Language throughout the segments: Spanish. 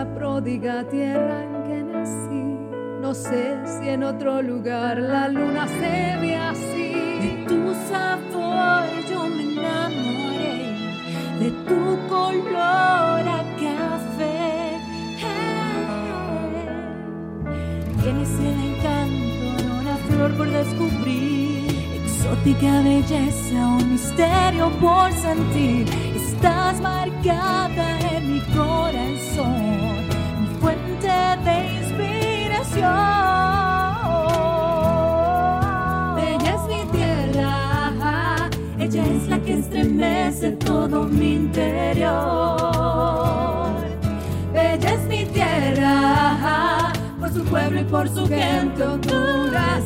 la pródiga tierra en que nací. No sé si en otro lugar la luna se ve así. De tu sabor yo me enamoré, de tu color a café. Tienes el encanto una flor por descubrir, exótica belleza, un misterio por sentir. Estás marcada de inspiración. Ella es mi tierra, Ella es la que estremece todo mi interior. ella es mi tierra, por su pueblo y por su gente Honduras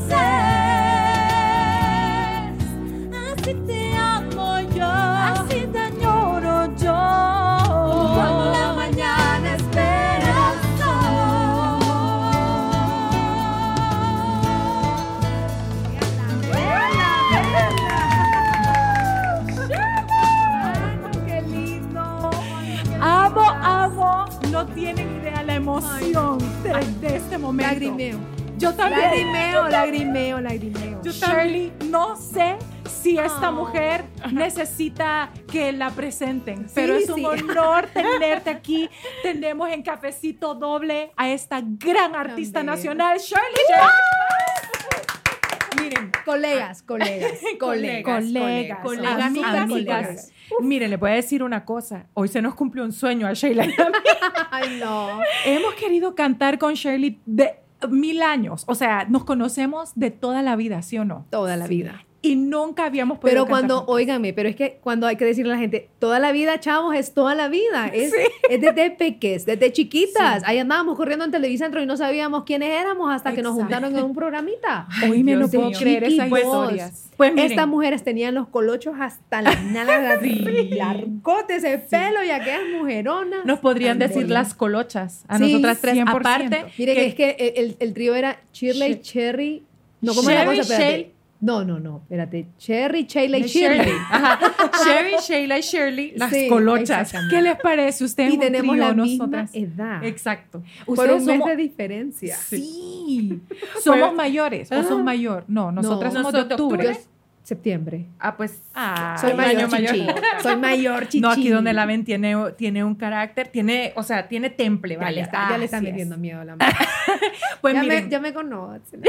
de, de este momento. Lagrimeo. Yo también. Lagrimeo, lagrimeo, lagrimeo. Yo Shirley, no sé si esta mujer necesita que la presenten, pero es un sí. honor tenerte aquí. Tenemos en cafecito doble a esta gran artista bella. nacional, Shirley. Miren, colegas, colegas, colegas, colegas, colegas, amigas, amigas. amigas. Miren, le voy a decir una cosa. Hoy se nos cumplió un sueño a Sheila y a mí. Ay, no. Hemos querido cantar con Shirley de mil años. O sea, nos conocemos de toda la vida, ¿sí o no? Toda la vida. Y nunca habíamos podido Pero cantar cuando, juntas. óigame, pero es que cuando hay que decirle a la gente, toda la vida, chavos, es toda la vida. Es, es desde peques, desde chiquitas. Ahí andábamos corriendo en Televicentro y no sabíamos quiénes éramos hasta que nos Exacto. juntaron en un programita. Oíme, no Dios puedo mío. creer esas Chiquitos. historias. Pues miren, Estas mujeres tenían los colochos hasta las nalgas, largotes ese pelo y aquellas mujeronas. nos podrían decir las colochas a Sí, nosotras tres. 100%. Aparte, Mire que, es que el, el- el trío era Shirley, Shir- Cherry. No, ¿cómo es la cosa? Espérate. No, no, no, espérate. Cherry, Sheila y de Shirley. Ajá. Sherry, Sheila y Shirley, las Sí, colochas. ¿Qué les parece? Ustedes Y un tenemos trío, la misma nosotras. edad. Exacto. Por Ustedes un mes somos- de diferencia. Sí. ¿Somos mayores o son mayor? No, nosotras No. somos de octubre. Yo septiembre. Ah, pues. Ah, Soy mayor, chichi. Soy mayor, chichi. No, aquí donde la ven tiene, tiene un carácter, tiene, o sea, tiene temple, Ya, ¿vale? le está, ya le está Así es. metiendo miedo a la madre. Pues ya, miren, me, ya me conoce.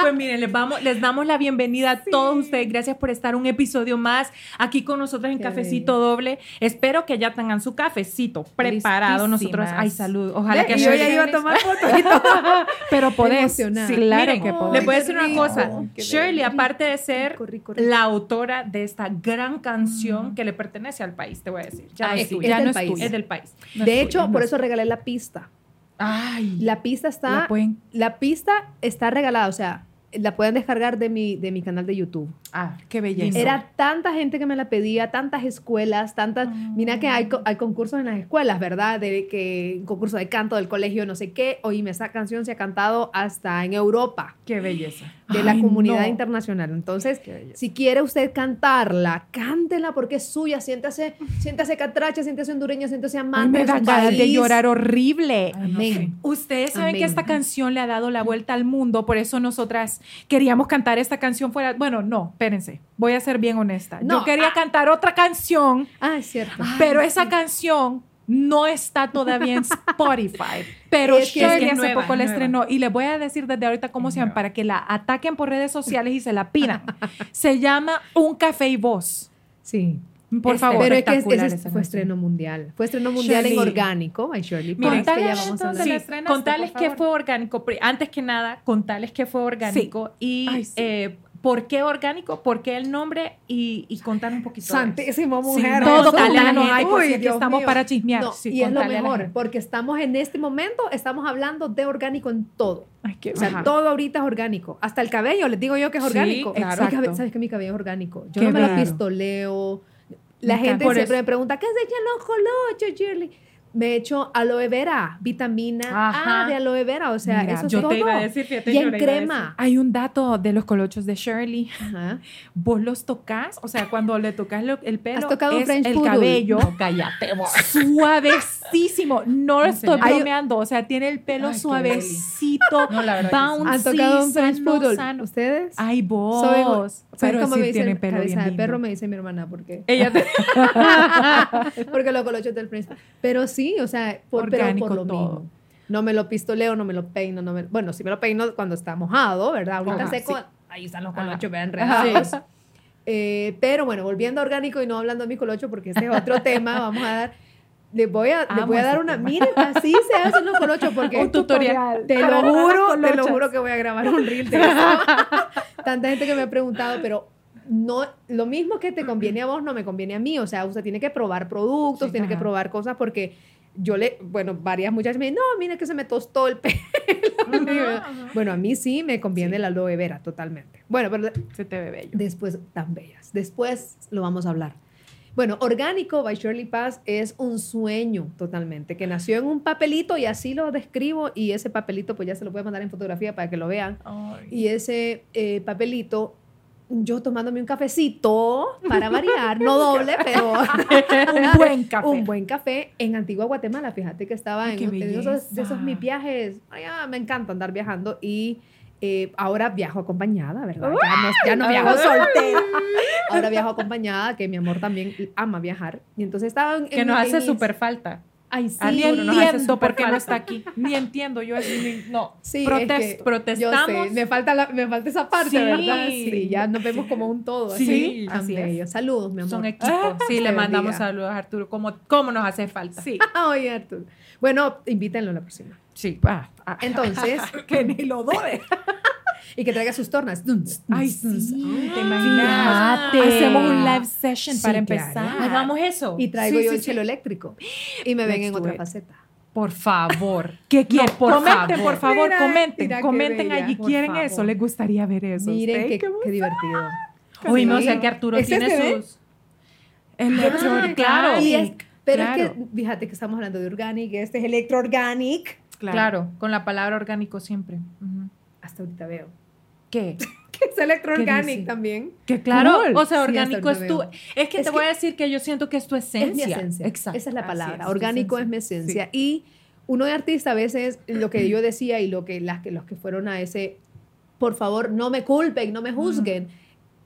Pues miren, les, vamos, les damos la bienvenida a todos ustedes. Gracias por estar un episodio más aquí con nosotros en Qué Cafecito Doble. Espero que ya tengan su cafecito preparado. Nosotros, ay, salud. Ojalá que yo ya Shirley- iba a tomar fotos y todo. Pero podés. Sí, Claro miren, que podés. Les voy a decir una cosa. Shirley, aparte de ser rico, rico, rico. la autora de esta gran canción que le pertenece al país, te voy a decir. Ya no Ay, es sí, tuya. es Ya del no es país. tuya. Es del país. No es De tuya, hecho, no por es eso regalé la pista. Ay. La pista está. la pueden. La pista está regalada, o sea, la pueden descargar de mi, de mi canal de YouTube. Ah, qué belleza. Era tanta gente que me la pedía, tantas escuelas, tantas... Mira que hay, co- hay concursos en las escuelas, ¿verdad? De que concurso de canto del colegio, no sé qué. Oíme, esa canción se ha cantado hasta en Europa, Qué belleza. De la Ay, comunidad no. internacional. Entonces, si quiere usted cantarla, cántela porque es suya. Siéntase, siéntase catracha, siéntase hondureño, siéntase Ay, amante me da ganas de llorar horrible. Amén. Amén. Ustedes saben que esta canción le ha dado la vuelta al mundo, por eso nosotras queríamos cantar esta canción fuera. Bueno, no, espérense, voy a ser bien honesta. No, Yo quería ah. cantar otra canción, Ah, es cierto. pero esa canción no está todavía en Spotify. Pero Es que- Shirley es que hace nueva, poco la estrenó y les voy a decir desde ahorita cómo Es se llama para que la ataquen por redes sociales y se la pidan. se llama Un Café y Voz. Sí. Por Este, favor. Pero es que es- espectacular ese esa fue canción. estreno mundial. Fue estreno mundial en Shirley. orgánico. Ay, Shirley. Que contales la Sí, qué favor. fue orgánico. Antes que nada, contarles qué fue orgánico y Ay, sí. eh, por qué orgánico, por qué el nombre y, y contar un poquito. eso. Santísima Sí, mujer. no, todo ay, Uy, Dios estamos mío. para chismear. No, Sí, y es lo mejor, porque estamos en este momento, estamos hablando de orgánico en todo. Ay, qué O sea, Ajá. todo ahorita es orgánico. Hasta el cabello, les digo yo que es Sí, orgánico. claro. Cabe- ¿Sabes que mi cabello es orgánico? Yo Qué no me lo pistoleo. La Me gente siempre eso. me pregunta, ¿qué se echan los colochos, Shirley? Me echo aloe vera, vitamina Ajá. A de aloe vera, o sea, Mira, eso es Yo todo. te iba a decir, fíjate, y yo en le iba a decir. crema. Hay un dato de los colochos de Shirley. Ajá. Vos los tocas, o sea, cuando le tocas lo- el pelo, ¿Has tocado un es French el Poodle? cabello No, cállate, vos. suavecísimo. No lo No, estoy señora. bromeando, o sea, tiene el pelo Ay, suavecito, No, la bouncy, ¿Han tocado un French sano, Poodle? sano. ¿Ustedes? Ay, vos. Soy- ¿Sabes pero cómo sí me dice tiene el pelo cabeza bien de perro? Me dice mi hermana, porque Ella te... porque lo colocho del French. Pero sí, o sea, por, pero Orgánico por lo todo. mismo. No me lo pistoleo, no me lo peino, no me, bueno, sí me lo peino cuando está mojado, ¿verdad? Ahorita Ajá, seco, sí. ahí están los colochos, vean, enredados. Eh, pero bueno, volviendo a orgánico y no hablando de mi colocho, porque ese es otro tema, vamos a dar, les voy a, les voy a dar una, tema. miren, así se hacen los colochos, porque Un tutorial. te lo juro, te lo juro que voy a grabar un reel de eso. Tanta gente que me ha preguntado, pero no, lo mismo que te conviene a vos no me conviene a mí. O sea, usted tiene que probar productos, Sí, tiene que probar cosas porque yo le, bueno, varias muchachas me dicen, no, mire que se me tostó el pelo. bueno, a mí sí me conviene la aloe vera, totalmente. Bueno, pero Se te ve bello. después, tan bellas. Después lo vamos a hablar. Bueno, Orgánico by Shirley Paz es un sueño totalmente, que nació en un papelito y así lo describo y ese papelito pues ya se lo voy a mandar en fotografía para que lo vean. Y ese eh, papelito, yo tomándome un cafecito para variar, no doble, pero Un buen café. un buen café en Antigua Guatemala. Fíjate que estaba en, en esos, de esos mis viajes. Ay, ah, me encanta andar viajando y eh, ahora viajo acompañada, ¿verdad? Ya no, ya no viajo soltera. Ahora viajo acompañada, que mi amor también ama viajar. Y entonces estaba en, Que en- nos hace súper falta. Ay, sí. Ni uno nos hace entiendo por qué no está aquí. Ni entiendo. Yo así, ni- no. Sí, Protesto. es que protestamos. Yo sé, me falta, la- me falta esa parte, Sí. ¿verdad? Sí, ya nos vemos como un todo. Sí, así, así es. Saludos, mi amor. Son equipos. Ah, sí, le mandamos bendiga. saludos a Arturo. ¿Cómo, cómo nos hace falta? Sí. Oye, Arturo. Bueno, invítenlo la próxima. Sí. Ah, ah, Entonces, que ni lo dode. y que traiga sus tornas. Ay, sí. ¿Te imaginas? Fíjate. Hacemos un live session Sí, para claro. empezar. Hagamos eso. Y traigo Sí, yo sí, el sí. chelo eléctrico. Y me ven Let's en do otra it. faceta. Por favor. ¿Qué quieren? No, por comenten, favor. por favor, Mira, comenten. mira comenten bella. allí. ¿Quieren favor. eso? ¿Les gustaría ver eso? Miren ¿Ustedes qué, qué qué divertido. Uy, no sé que Arturo ¿Ese tiene sus. Electro Ah, claro. Y es- pero Claro. es que, fíjate que estamos hablando de organic, este es electro organic. Claro. con la palabra orgánico siempre. Hasta ahorita veo. ¿Qué? Que es electro ¿Qué organic dice? también. Que Claro, cool. o sea, orgánico es tu. Es que Es te que- voy a decir que yo siento que es tu esencia. Es mi esencia. Exacto. Esa es la palabra. es, Orgánico es mi esencia. Y uno de artista a veces, lo que yo decía y lo que, las que los que fueron a ese, por favor, no me culpen, no me juzguen.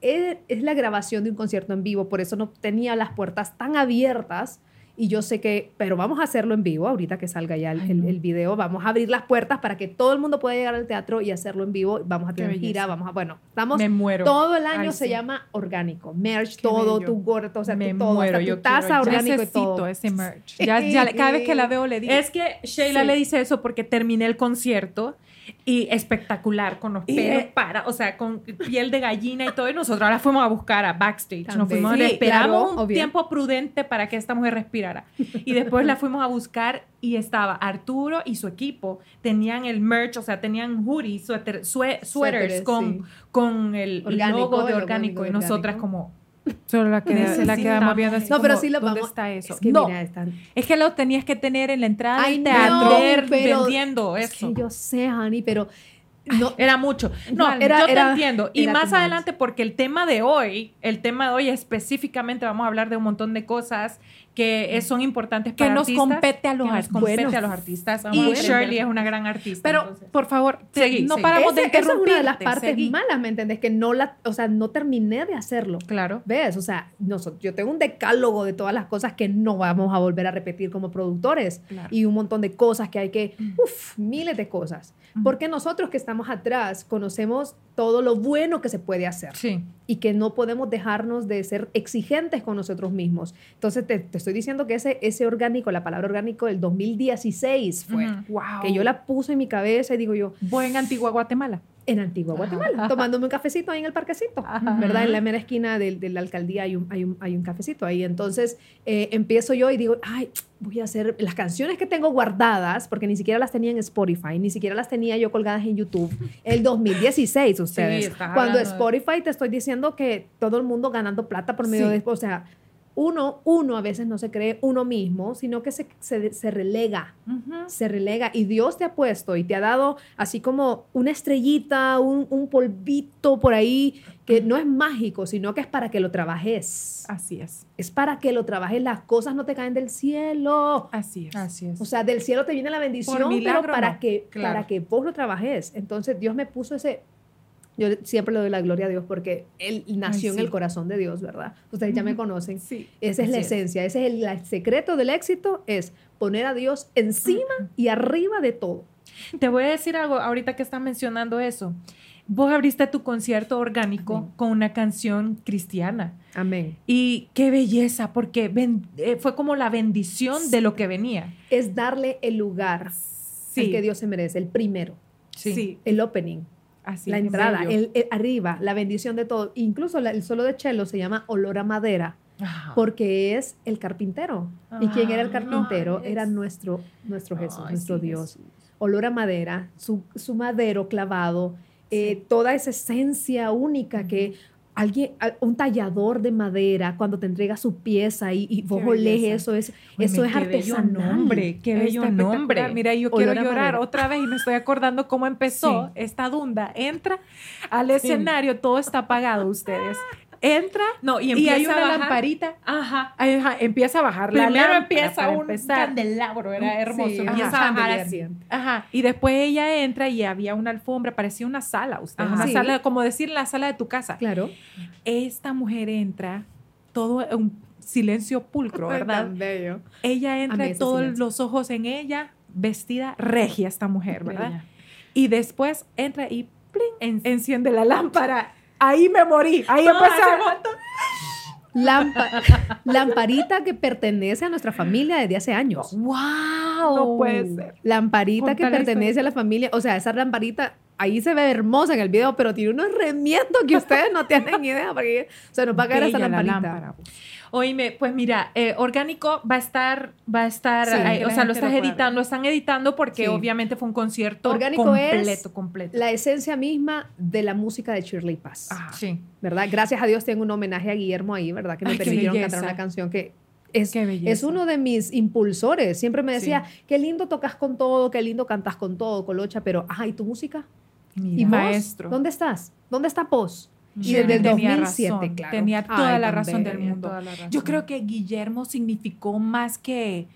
Es, es la grabación de un concierto en vivo, por eso no tenía las puertas tan abiertas. Y yo sé que, pero vamos a hacerlo en vivo, ahorita que salga ya el, Ay, el- no. el video, vamos a abrir las puertas para que todo el mundo pueda llegar al teatro y hacerlo en vivo. Vamos a tener gira, vamos a, bueno, estamos Me muero. todo el año Ay, se sí. llama orgánico. Merch, Qué todo, bello. tu gorro, o sea, Me tu todo, muero, hasta yo tu taza quiero- orgánico y Necesito todo. ese merch. Ya, ya, cada vez que la veo le digo. Es que Sheila Sí. le dice eso porque terminé el concierto y espectacular con los Y, pelos eh, para, o sea, con piel de gallina y todo. Y nosotros ahora fuimos a buscar a backstage. Nos También. fuimos, Sí, esperamos claro, un obvio. tiempo prudente para que esta mujer respirara. Y después la fuimos a buscar y estaba Arturo y su equipo. Tenían el merch, o sea, tenían hoodies, Suéteres, con, sí. con el Orgánico, logo de orgánico. orgánico Y nosotras orgánico. como, Solo la, queda, la quedamos viendo así No, pero como, sí lo ¿dónde vamos. está eso? Es que no, mira, están. es que lo tenías que tener en la entrada Ay, del no, teatro. vender, pero- vendiendo Es eso. que yo sé, Honey, pero no. Era mucho. No, era- yo te era- entiendo. Y más too much. adelante, porque el tema de hoy, el tema de hoy específicamente vamos a hablar de un montón de cosas que son importantes Que para nos artistas, compete a los que nos compete Bueno, a los artistas. Y. Shirley es una gran artista. Pero, entonces. por favor, te- Seguí, no seguí. paramos de Ese- esa es una de las partes seguí. malas, ¿me entendés? Que no la, o sea, no terminé de hacerlo. Claro. ¿Ves? O sea, nosotros, yo tengo un decálogo de todas las cosas que no vamos a volver a repetir como productores Claro. y un montón de cosas que hay que, uff, miles de cosas. Porque nosotros que estamos atrás conocemos todo lo bueno que se puede hacer Sí. y que no podemos dejarnos de ser exigentes con nosotros mismos. Entonces, te, te estoy diciendo que ese, ese orgánico, la palabra orgánico del 2016 fue. Wow. que yo la puse en mi cabeza y digo yo, Buen Antigua Guatemala. En Antigua Guatemala, tomándome un cafecito ahí en el parquecito, Ajá. ¿verdad? En la mera esquina del- de, la alcaldía hay un, hay un, hay un cafecito ahí. Entonces eh, empiezo yo y digo, ay, voy a hacer las canciones que tengo guardadas, porque ni siquiera las tenía en Spotify, ni siquiera las tenía yo colgadas en YouTube. El 2016, ustedes. estás Cuando de- Spotify te estoy diciendo que todo el mundo ganando plata por medio Sí. de... O sea, uno, uno a veces no se cree uno mismo, sino que se, se, se relega, se relega. Y Dios te ha puesto y te ha dado así como una estrellita, un, un polvito por ahí, que no es mágico, sino que es para que lo trabajes. Así es. Es para que lo trabajes. Las cosas no te caen del cielo. Así es. Así es. O sea, del cielo te viene la bendición, milagro, pero para, no. que, Claro. para que vos lo trabajes. Entonces Dios me puso ese... Yo siempre le doy la gloria a Dios porque Él nació en sí. el corazón de Dios, ¿verdad? Ustedes ya me conocen. Sí. Esa es la es. esencia, ese es el, el secreto del éxito, es poner a Dios encima y arriba de todo. Te voy a decir algo ahorita que estás mencionando eso. Vos abriste tu concierto orgánico Amén. con una canción cristiana. Amén. Y qué belleza, porque ben- eh, fue como la bendición de lo que venía. Es darle el lugar al que Dios se merece, el primero, sí. el opening, Así la entrada, el, el arriba, la bendición de todo. Incluso la- el solo de Chelo se llama olor a madera Ajá. porque es el carpintero. ¿Y quién era el Ah, carpintero? no, Era es- nuestro, nuestro Jesús, Ay, nuestro sí, Dios. Jesús. olor a madera, su, su madero clavado, eh, toda esa esencia única que alguien, un tallador de madera, cuando te entrega su pieza y, y vos olés eso, es, eso es qué bello artesanal. nombre, qué bello nombre. Mira, yo Olor quiero llorar madera. otra vez y me estoy acordando cómo empezó Sí. esta dunda. Entra al escenario, todo está apagado ustedes. Entra No, y y, hay una bajar. lamparita. Ajá. Ajá, empieza a bajar la Primero lámpara empieza un empezar. candelabro, era hermoso. Sí, empieza ajá, a bajar así. Ajá, y después ella entra y había una alfombra, parecía una sala, usted, una Sí. sala, como decir la sala de tu casa. Claro. Esta mujer entra, todo un silencio pulcro, ¿verdad? Tan bello. Ella entra, todos silencio. los ojos en ella, vestida regia esta mujer, ¿verdad? Bella. Y después entra y ¡plin! en- enciende la lámpara. Ahí me morí, ahí No, empezó. ¿hace cuánto? Lampa- lamparita que pertenece a nuestra familia desde hace años. ¡Wow! No puede ser. Lamparita que la pertenece a la familia. O sea, esa lamparita ahí se ve hermosa en el video, pero tiene unos remiendos que ustedes no tienen idea. Porque se nos va a caer esa Bella la lamparita. lámpara. Oíme, pues mira, eh, orgánico va a estar, va a estar, Sí, que o sea, lo estás lo editando, lo están editando porque Sí. obviamente fue un concierto Orgánico completo, es completo. La esencia misma de la música de Shirley Paz. Ajá. Sí. ¿Verdad? Gracias a Dios tengo un homenaje a Guillermo ahí, ¿verdad? Que me Ay, permitieron cantar una canción que es, es uno de mis impulsores. Siempre me decía, qué lindo tocas con todo, qué lindo cantas con todo, Colocha, pero, ajá, ¿y tu música? Mira. ¿Y vos? maestro. ¿Dónde estás? ¿Dónde está Pos? Y desde el tenía 2007, razón, claro. Tenía toda Ay, la razón del mundo. razón. Yo creo que Guillermo significó más que,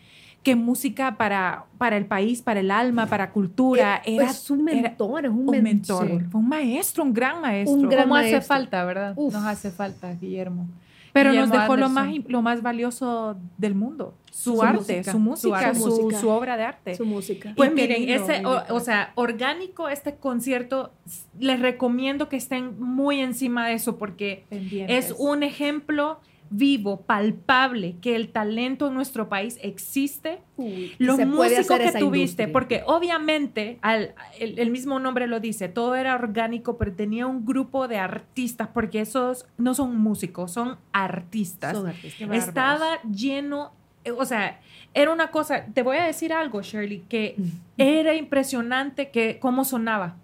que música para, para el país, para el alma, para cultura. Eh, Era es un era mentor, es un, un mentor. mentor. Fue un maestro, un gran maestro. Un gran ¿Cómo hace maestro. falta, verdad? Uf. Nos hace falta, Guillermo. Pero Guillermo nos dejó lo más, im- lo más valioso del mundo. Su, Su arte, música. su música, Su su, música. su obra de arte. Su música. Pues Y miren, lindo, ese, o, o sea, orgánico este concierto, les recomiendo que estén muy encima de eso porque Pendientes. es un ejemplo vivo, palpable, que el talento en nuestro país existe. Uy, músicos hacer que tuviste, industria. porque obviamente al, el, el mismo nombre lo dice, todo era orgánico, pero tenía un grupo de artistas, porque esos no son músicos, son artistas. Son artistas. Estaba lleno, eh, o sea, era una cosa, te voy a decir algo, Shirley, que era impresionante que cómo sonaba.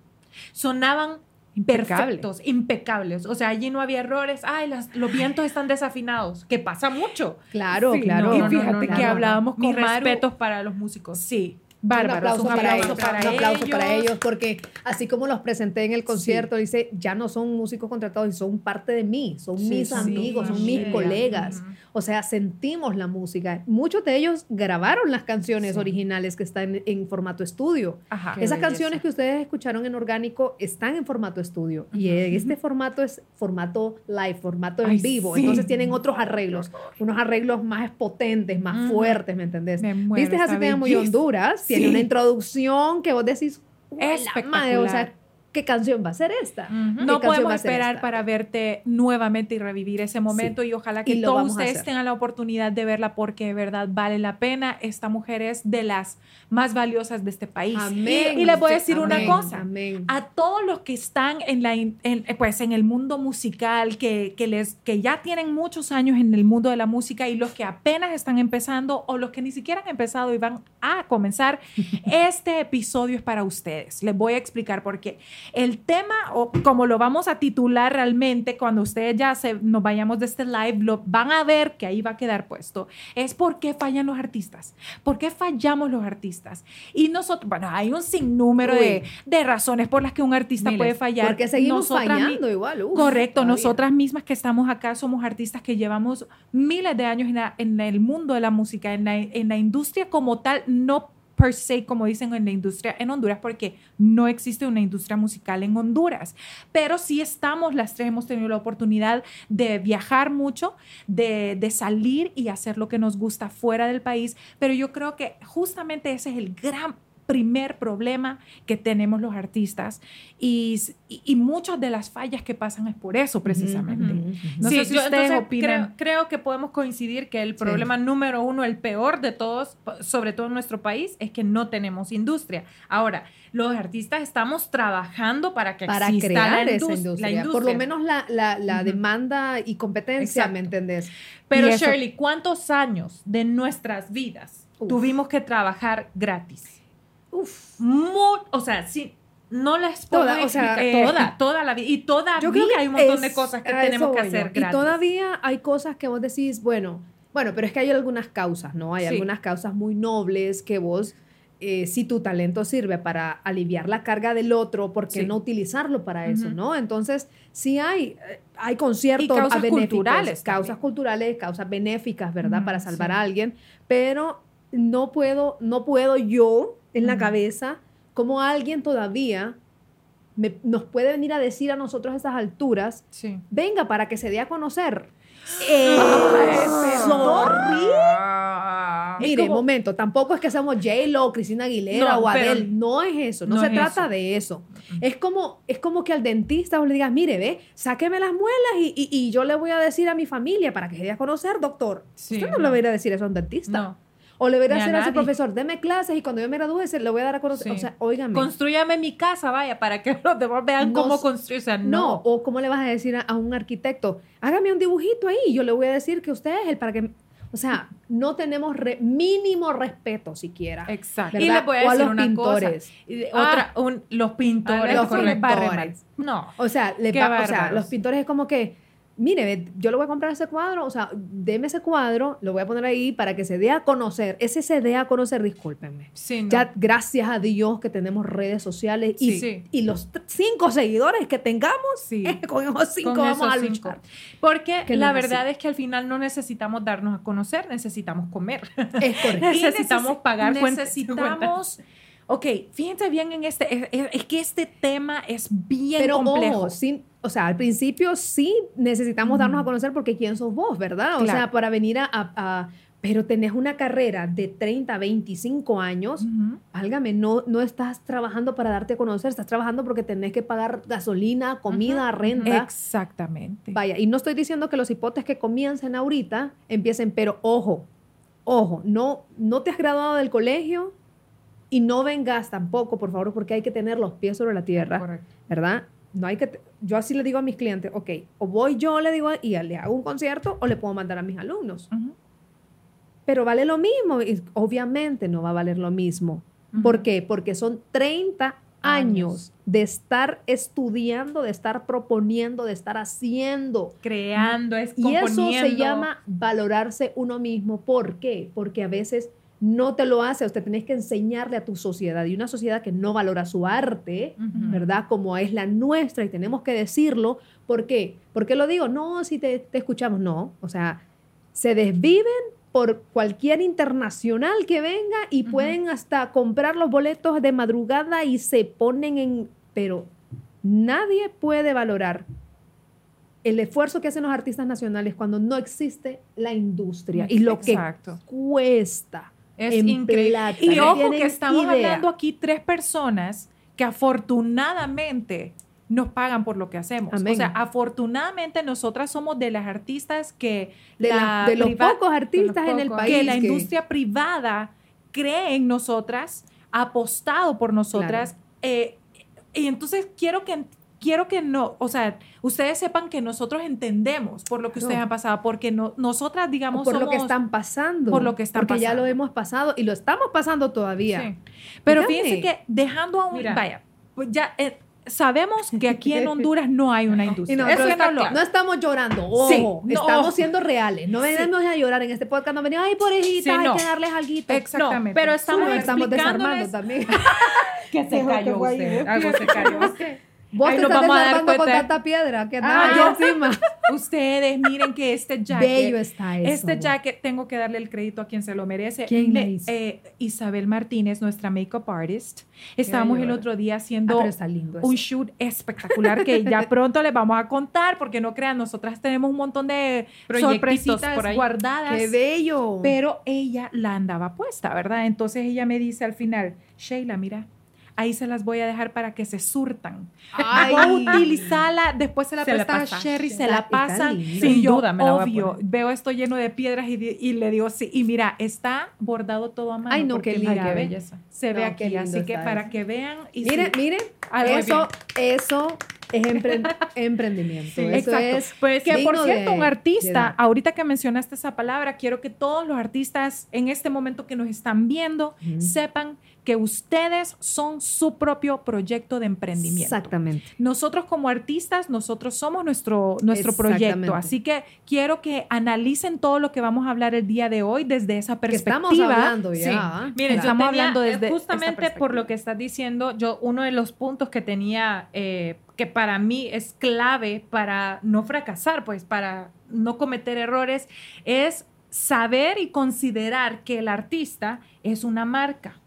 Sonaban Impecable. perfectos, impecables. O sea, allí no había errores. Ay, las- los vientos están desafinados, que pasa mucho. Claro, Sí, claro. no, y fíjate no, no, que hablábamos Mis con Maru. respetos para los músicos. Sí, un bárbaros. aplauso, un para, aplauso ellos, para un aplauso para ellos. ellos, porque así como los presenté en el concierto, dice, ya no son músicos contratados, son parte de mí, son Sí, mis sí, amigos, son mis sí. colegas. Ujú. O sea, sentimos la música. Muchos de ellos grabaron las canciones Sí. originales que están en, en formato estudio. Ajá. Esas canciones que ustedes escucharon en orgánico están en formato estudio y Ujú. eh, este formato es formato live, formato en Ay, vivo. sí. Entonces tienen otros arreglos, unos arreglos más potentes, más Ujú. fuertes, ¿me entendés? Me muero, Viste así te muy. Honduras, tiene una introducción que vos decís, "Uy, la Espectacular. madre", o sea, ¿qué canción va a ser esta? Ujú. ¿Qué No podemos esperar para verte nuevamente y revivir ese momento y ojalá que Y todos a ustedes tengan la oportunidad de verla porque de verdad vale la pena. Esta mujer es de las más valiosas de este país. Amén. Y les voy a decir Amén, una cosa. Amén. A todos los que están en, la, en, eh, pues, en el mundo musical, que, que, les, que ya tienen muchos años en el mundo de la música y los que apenas están empezando o los que ni siquiera han empezado y van a comenzar, este episodio es para ustedes. Les voy a explicar por qué. El tema, o como lo vamos a titular realmente, cuando ustedes ya se, nos vayamos de este live, lo van a ver que ahí va a quedar puesto, es por qué fallan los artistas, por qué fallamos los artistas. Y nosotros, bueno, hay un sinnúmero de, de, razones por las que un artista Miles, puede fallar. Porque seguimos nosotras fallando igual. Uf, correcto, todavía. nosotras mismas que estamos acá somos artistas que llevamos miles de años en, la, en el mundo de la música, en la, en la industria como tal, no per se, como dicen en la industria en Honduras, porque no existe una industria musical en Honduras. Pero sí estamos, las tres hemos tenido la oportunidad de viajar mucho, de, de, salir y hacer lo que nos gusta fuera del país. Pero yo creo que justamente ese es el gran primer problema que tenemos los artistas y, y, y, muchas de las fallas que pasan es por eso precisamente. Uh -huh, uh -huh. No sí, sé si yo, ustedes entonces, opinan. Creo, creo, que podemos coincidir que el problema sí. número uno, el peor de todos, sobre todo en nuestro país, es que no tenemos industria. Ahora, los artistas estamos trabajando para que para exista crear la, esa industria. la, industria. Por lo menos la, la, la uh -huh. demanda y competencia, Exacto. ¿me entendés? Pero Shirley, ¿cuántos años de nuestras vidas Uf. tuvimos que trabajar gratis? Uf. Muy, o sea, sí, no las puedo toda, explicar, o sea, eh, toda, toda la vida. Y todavía yo creo que hay un montón es, de cosas que tenemos que hacer. Y todavía hay cosas que vos decís, bueno, bueno, pero es que hay algunas causas, ¿no? Hay sí. algunas causas muy nobles que vos, eh, si tu talento sirve para aliviar la carga del otro, ¿por qué sí. no utilizarlo para eso, uh -huh. no? Entonces, sí hay, eh, hay conciertos y causas culturales. Causas también. culturales, causas benéficas, ¿verdad? Uh -huh. Para salvar sí. a alguien, pero no puedo, no puedo yo en la cabeza cómo alguien todavía me, nos puede venir a decir a nosotros a estas alturas, sí. venga para que se dé a conocer. Eh, Mire, como, momento, tampoco es que seamos J-Lo, Cristina Aguilera no, o Adele, no es eso, no, no se trata eso. de eso. Es como, es como que al dentista vos le digas, mire, ve, sáqueme las muelas y, y, y, yo le voy a decir a mi familia para que se dé a conocer, doctor. Sí, Usted no, le va a ir a decir eso a un dentista. O le voy a decir a, a su profesor, deme clases y cuando yo me gradúe se le voy a dar a conocer. Sí. O sea, óigame. Construyame mi casa, vaya, para que los demás vean no, cómo construir. O sea, no. no. O cómo le vas a decir a, a, un arquitecto, hágame un dibujito ahí. Yo le voy a decir que usted es el para que. O sea, no tenemos re, mínimo respeto siquiera. Exacto. ¿verdad? Y le voy a decir a los una pintores. Cosa, otra, un, los pintores. los pintores. No. O sea, le o sea, los pintores es como que mire, yo le voy a comprar ese cuadro, o sea, deme ese cuadro, lo voy a poner ahí para que se dé a conocer. Ese se dé a conocer, discúlpenme. Sí, no. Ya gracias a Dios que tenemos redes sociales y, sí. y los cinco seguidores que tengamos, sí. eh, con esos cinco con vamos esos a cinco. luchar. Porque la verdad es que al final no necesitamos darnos a conocer, necesitamos comer. Es correcto. necesitamos neces pagar Necesitamos... Ok, fíjense bien en este, es, es, es, que este tema es bien Pero, complejo. Ojo, sin, o sea, al principio sí necesitamos darnos a conocer porque quién sos vos, ¿verdad? O claro. sea, para venir a, a, a, Pero tenés una carrera de 30, 25 años, uh -huh. válgame, no, no estás trabajando para darte a conocer, estás trabajando porque tenés que pagar gasolina, comida, uh -huh. renta. Exactamente. Vaya, y no estoy diciendo que los hipotes que comiencen ahorita empiecen, pero ojo, ojo, no, no te has graduado del colegio, y no vengas tampoco, por favor, porque hay que tener los pies sobre la tierra, Correcto. ¿verdad? No hay que, yo así le digo a mis clientes, ok, o voy yo, le digo, y le hago un concierto, o le puedo mandar a mis alumnos. Uh -huh. Pero vale lo mismo, y obviamente no va a valer lo mismo. Uh -huh. ¿Por qué? Porque son 30 años, años de estar estudiando, de estar proponiendo, de estar haciendo. Creando, es Y eso se llama valorarse uno mismo. ¿Por qué? Porque a veces no te lo hace, usted tenés que enseñarle a tu sociedad y una sociedad que no valora su arte, uh -huh. ¿verdad? Como es la nuestra y tenemos que decirlo. ¿Por qué? ¿Por qué lo digo? No, si te, te escuchamos, no. O sea, se desviven por cualquier internacional que venga y uh -huh. pueden hasta comprar los boletos de madrugada y se ponen en... Pero nadie puede valorar el esfuerzo que hacen los artistas nacionales cuando no existe la industria y lo Exacto. que cuesta. Es increíble. Y ojo que estamos idea. hablando aquí tres personas que afortunadamente nos pagan por lo que hacemos. Amén. O sea, afortunadamente nosotras somos de las artistas que de, la, de los pocos artistas los en el país que la que... industria privada cree en nosotras, ha apostado por nosotras. Claro. Eh, y entonces quiero que quiero que no, o sea, ustedes sepan que nosotros entendemos por lo que ustedes han pasado, porque no, nosotras, digamos, o por somos, lo que están pasando. Por lo que están porque pasando. ya lo hemos pasado y lo estamos pasando todavía. Sí. Pero Dígame. fíjense que dejando a un, Mira. vaya, pues ya, eh, sabemos que aquí en Honduras no hay una industria. no, Eso no lo- no estamos llorando, ojo, Sí, no, estamos ojo. siendo reales. No venimos a llorar en este podcast, no venimos, ay, pobrecita, Sí, hay no. que darles algo. Exactamente. No, pero estamos estamos desarmando también. que se cayó usted. Algo se cayó usted. Vos Ahí te estás vamos a dar desarmando con tanta piedra que Ah, nada yo- encima. Ustedes miren que este jacket, Bello está eso. este jacket tengo que darle el crédito a quien se lo merece. ¿Quién la Le- hizo? eh, Isabel Martínez, nuestra makeup artist. Estábamos el otro día Ah, haciendo está lindo un shoot espectacular que ya pronto les vamos a contar porque no crean, nosotras tenemos un montón de sorpresitas por ahí. guardadas. ¡Qué bello! Pero ella la andaba puesta, ¿verdad? Entonces ella me dice al final, Sheila, mira, ahí se las voy a dejar para que se surtan. Ay. Voy a utilizarla, después se la prestan a. Sherry, se la pasan. Sin yo, duda me la voy a obvio, poner. veo esto lleno de piedras y, le digo, sí, y mira, está bordado todo a mano. Ay, no, qué mira, qué belleza. Se ve aquí, así que para eso. que vean. Y Mire, sí, mire, algo eso, eso es empre- emprendimiento. Sí, eso exacto. es Pues Que por cierto, de- un artista, ahorita que mencionaste esa palabra, quiero que todos los artistas en este momento que nos están viendo sepan que ustedes son su propio proyecto de emprendimiento. Exactamente. Nosotros como artistas, nosotros somos nuestro, nuestro proyecto. Así que quiero que analicen todo lo que vamos a hablar el día de hoy desde esa Que perspectiva. estamos hablando Sí. ya. Miren, yo Estamos tenía, hablando eh, desde justamente por lo que estás diciendo, yo uno de los puntos que tenía eh, que para mí es clave para no fracasar, pues para no cometer errores, es saber y considerar que el artista es una marca.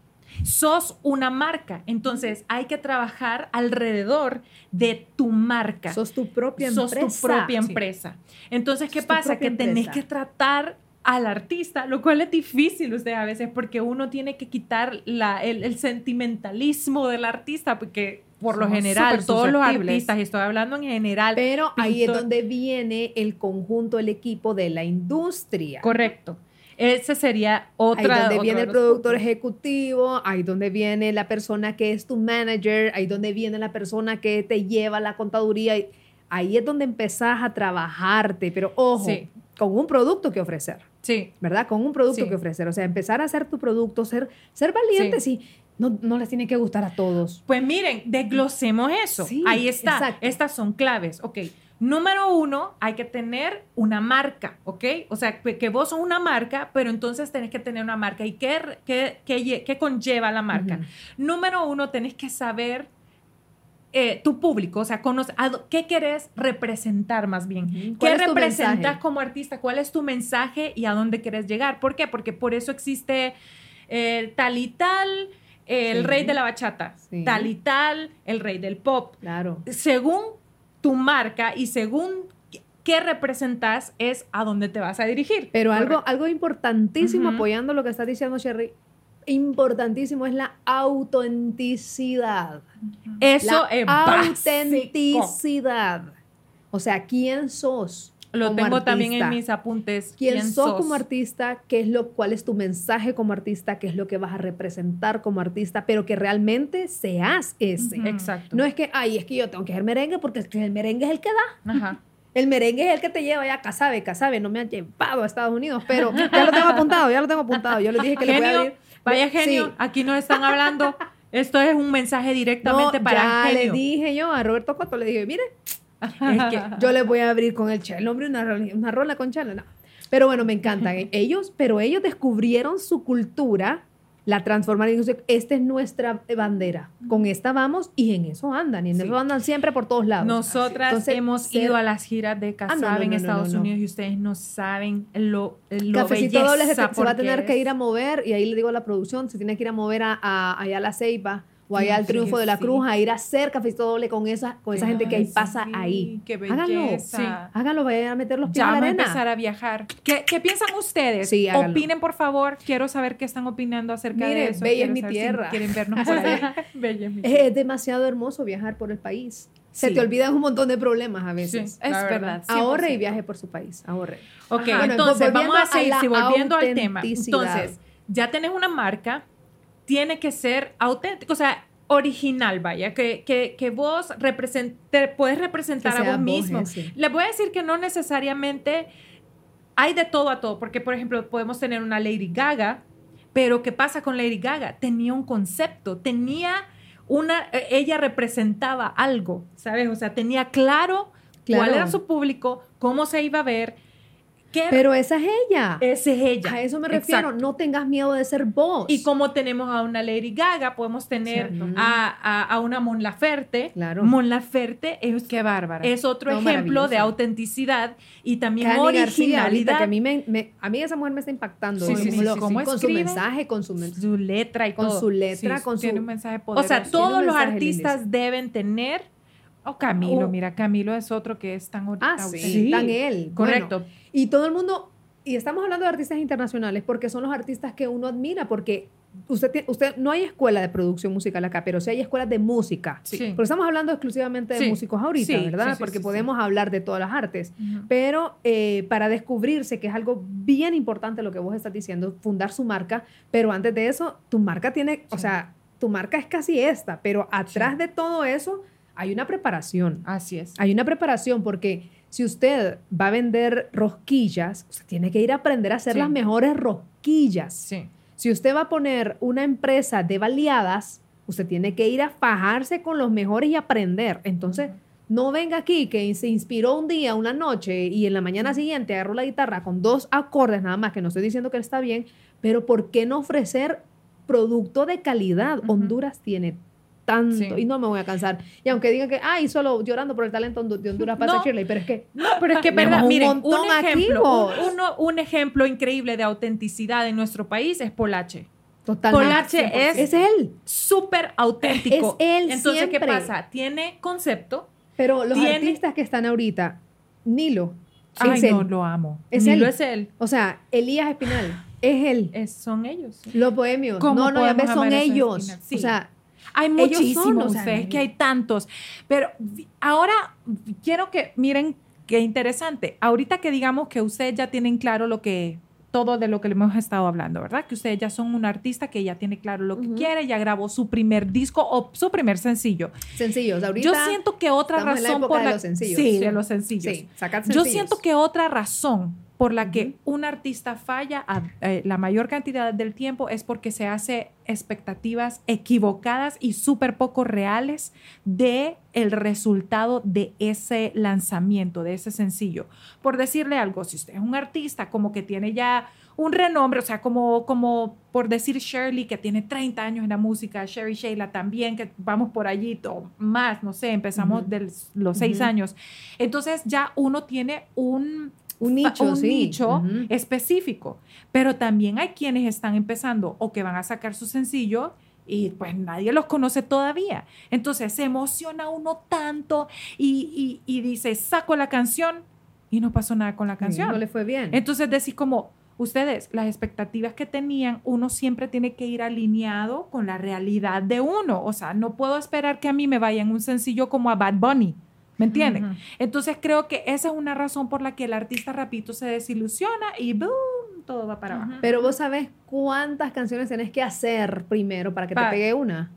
Sos una marca, entonces hay que trabajar alrededor de tu marca. Sos tu propia sos empresa. tu propia Sí. empresa. Entonces, ¿qué Sos pasa? Que tenés empresa. que tratar al artista, lo cual es difícil usted a veces porque uno tiene que quitar la, el, el sentimentalismo del artista porque por lo general todos los artistas, y estoy hablando en general, Pero ahí es donde viene el conjunto, el equipo de la industria. correcto. Ese sería Ahí otra donde otro viene el productor puntos. ejecutivo, ahí donde viene la persona que es tu manager, ahí donde viene la persona que te lleva la contaduría. Ahí es donde empezás a trabajarte, pero ojo, Sí. con un producto que ofrecer, Sí, ¿verdad? Con un producto Sí. que ofrecer. O sea, empezar a hacer tu producto, ser, ser valiente, sí. No, no les tiene que gustar a todos. Pues miren, desglosemos eso. Sí, Ahí está. exacto. Estas son claves. Ok. Número uno, hay que tener una marca, ¿ok? O sea, que, vos sos una marca, pero entonces tenés que tener una marca. ¿Y qué, qué, qué lle- qué conlleva la marca? Número uno, tenés que saber eh, tu público, o sea, conoce, ¿qué querés representar más bien? ¿Qué ¿Cuál es tu representas como artista? ¿Cuál es tu mensaje y a dónde quieres llegar? ¿Por qué? Porque por eso existe tal y tal, el Sí. rey de la bachata, Sí. tal y tal, el rey del pop. Claro. Según tu marca y según qué representas es a dónde te vas a dirigir. Pero algo, Correcto. algo importantísimo, apoyando lo que está diciendo Sherry, importantísimo es la autenticidad. Eso la es básico. autenticidad. O sea, ¿quién sos? Lo tengo también en mis apuntes. ¿Quién, sos, como artista? ¿Qué es lo, ¿Cuál es tu mensaje como artista? ¿Qué es lo que vas a representar como artista? Pero que realmente seas ese. Ujú. Exacto. No es que, ay, es que yo tengo que hacer merengue porque el merengue es el que da. Ajá. El merengue es el que te lleva ya Casabe, Casabe. No me han llevado a Estados Unidos, pero ya lo tengo apuntado, ya lo tengo apuntado. Yo les dije que le voy a abrir. vaya Sí. genio, aquí nos están hablando. Esto es un mensaje directamente No, para ya le dije yo a Roberto Coto, le dije, mire, Es que yo les voy a abrir con el chelo, hombre, una, una rola con chelo. no. Pero bueno, me encantan. Ellos, pero ellos descubrieron su cultura, la transformaron y esta es nuestra bandera. Con esta vamos y en eso andan. Y en Sí. eso andan siempre por todos lados. Nosotras Entonces, hemos ser- ido a las giras de Ah, Casabe no, no, en no, Estados. Unidos y ustedes no saben lo, lo Cafecito doble se, belleza se va a tener que ir a mover y ahí le digo a la producción, se tiene que ir a mover a, a- allá a la Ceiba o allá al Triunfo de la sí. Cruz a ir a hacer cafecito doble con esa, con esa gente que ahí Ay, pasa sí, ahí. Qué Háganlo. Sí. Háganlo, vayan a meter los pies Ya en la vamos a arena. empezar a viajar. ¿Qué, qué piensan ustedes? Opinen, por favor. Quiero saber qué están opinando acerca Mire, de eso. bella Quiero es mi saber si tierra. quieren vernos por ahí. Bella es mi Es, es demasiado hermoso viajar por el país. Se Sí. te olvidan un montón de problemas a veces. Sí. Es verdad. verdad. Ahorre y 100%. viaje por su país. Ahorre. Ok. Bueno, entonces vamos a seguir volviendo al tema. Entonces, ya tenés una marca, tiene que ser auténtico, o sea, original, vaya, que, que, que vos represent- te puedes representar a vos vos mismo. ese. Les voy a decir que no necesariamente hay de todo a todo, porque por ejemplo podemos tener una Lady Gaga, pero ¿qué pasa con Lady Gaga? Tenía un concepto, tenía una, eh, ella representaba algo, ¿sabes? O sea, tenía claro, cuál Claro. era su público, cómo se iba a ver, qué Pero esa es ella. ese es ella. A eso me refiero. Exacto. No tengas miedo de ser vos. Y como tenemos a una Lady Gaga, podemos tener a, a- a una Mon Laferte. Claro. Mon Laferte es, Qué bárbara. es otro No, ejemplo de autenticidad y también Cani García, originalidad. que a mí, me, me- a mí esa mujer me está impactando. Sí, sí, sí, lo- sí, ¿Cómo con su mensaje, con su mensaje. su letra y Con todo. su letra, con su... tiene un mensaje O poderoso. sea, todos los artistas deben tener. O Camilo, Oh. mira, Camilo es otro que es tan Ah, sí, Sí, tan él. Correcto. Bueno, y todo el mundo, y estamos hablando de artistas internacionales porque son los artistas que uno admira, porque usted, usted no hay escuela de producción musical acá, pero sí hay escuelas de música. Sí. Porque estamos hablando exclusivamente de Sí. músicos ahorita, Sí, ¿verdad? porque podemos hablar de todas las artes. Pero eh, para descubrirse, que es algo bien importante lo que vos estás diciendo, fundar su marca, pero antes de eso, tu marca tiene, o sea, tu marca es casi esta, pero atrás de todo eso hay una preparación. Así es. Hay una preparación porque si usted va a vender rosquillas, usted tiene que ir a aprender a hacer Sí. las mejores rosquillas. Sí. Si usted va a poner una empresa de baleadas, usted tiene que ir a fajarse con los mejores y aprender. Entonces, no venga aquí que se inspiró un día, una noche y en la mañana siguiente agarró la guitarra con dos acordes nada más, que no estoy diciendo que está bien, pero ¿por qué no ofrecer producto de calidad? Honduras tiene tanto Sí. y no me voy a cansar. Y aunque digan que, ay, solo llorando por el talento de Honduras pasa No. Shirley, pero es que Pero es que, verdad, un miren, montón un ejemplo, un, uno- un ejemplo increíble de autenticidad en nuestro país es Polache. totalmente. Polache es- es él. Súper auténtico. Es él Entonces, ¿qué pasa? Tiene concepto. Pero los Tiene- artistas que están ahorita, Nilo, Ay, es él. no, lo amo. Es Ni él. lo es él. O sea, Elías Espinal, es él. Es- son ellos. Los bohemios. ¿Cómo No, no, ya ves, son ellos. Sí. O sea, Hay muchísimos, o sea, ustedes que hay tantos. Pero ahora quiero que miren qué interesante. Ahorita que digamos que ustedes ya tienen claro lo que todo de lo que le hemos estado hablando, ¿verdad? Que ustedes ya son un artista que ya tiene claro lo que quiere, ya grabó su primer disco o su primer sencillo. sencillos. Ahorita Yo siento que otra estamos en la razón época por de los sencillos. Sí, Sí. de los sencillos. Sí, Yo siento que otra razón por la que un artista falla a- eh, la mayor cantidad del tiempo es porque se hace expectativas equivocadas y súper poco reales de el resultado de ese lanzamiento, de ese sencillo. Por decirle algo, si usted es un artista como que tiene ya un renombre, o sea, como, como por decir Shirley, que tiene 30 años en la música, Sherry Sheila también, que vamos por allí, o más, no sé, empezamos de los seis Ujú. años. Entonces ya uno tiene un, Un nicho, un sí. nicho específico, pero también hay quienes están empezando o que van a sacar su sencillo y pues nadie los conoce todavía. Entonces se emociona uno tanto y, y- y dice, saco la canción y no pasó nada con la Sí, canción. No le fue bien. Entonces decís como, ustedes, las expectativas que tenían, uno siempre tiene que ir alineado con la realidad de uno. O sea, no puedo esperar que a mí me vaya en un sencillo como a Bad Bunny. ¿Me entienden? Entonces creo que esa es una razón por la que el artista rapidito se desilusiona y boom, todo va para abajo. Pero vos sabés cuántas canciones tenés que hacer primero para que te pegue una.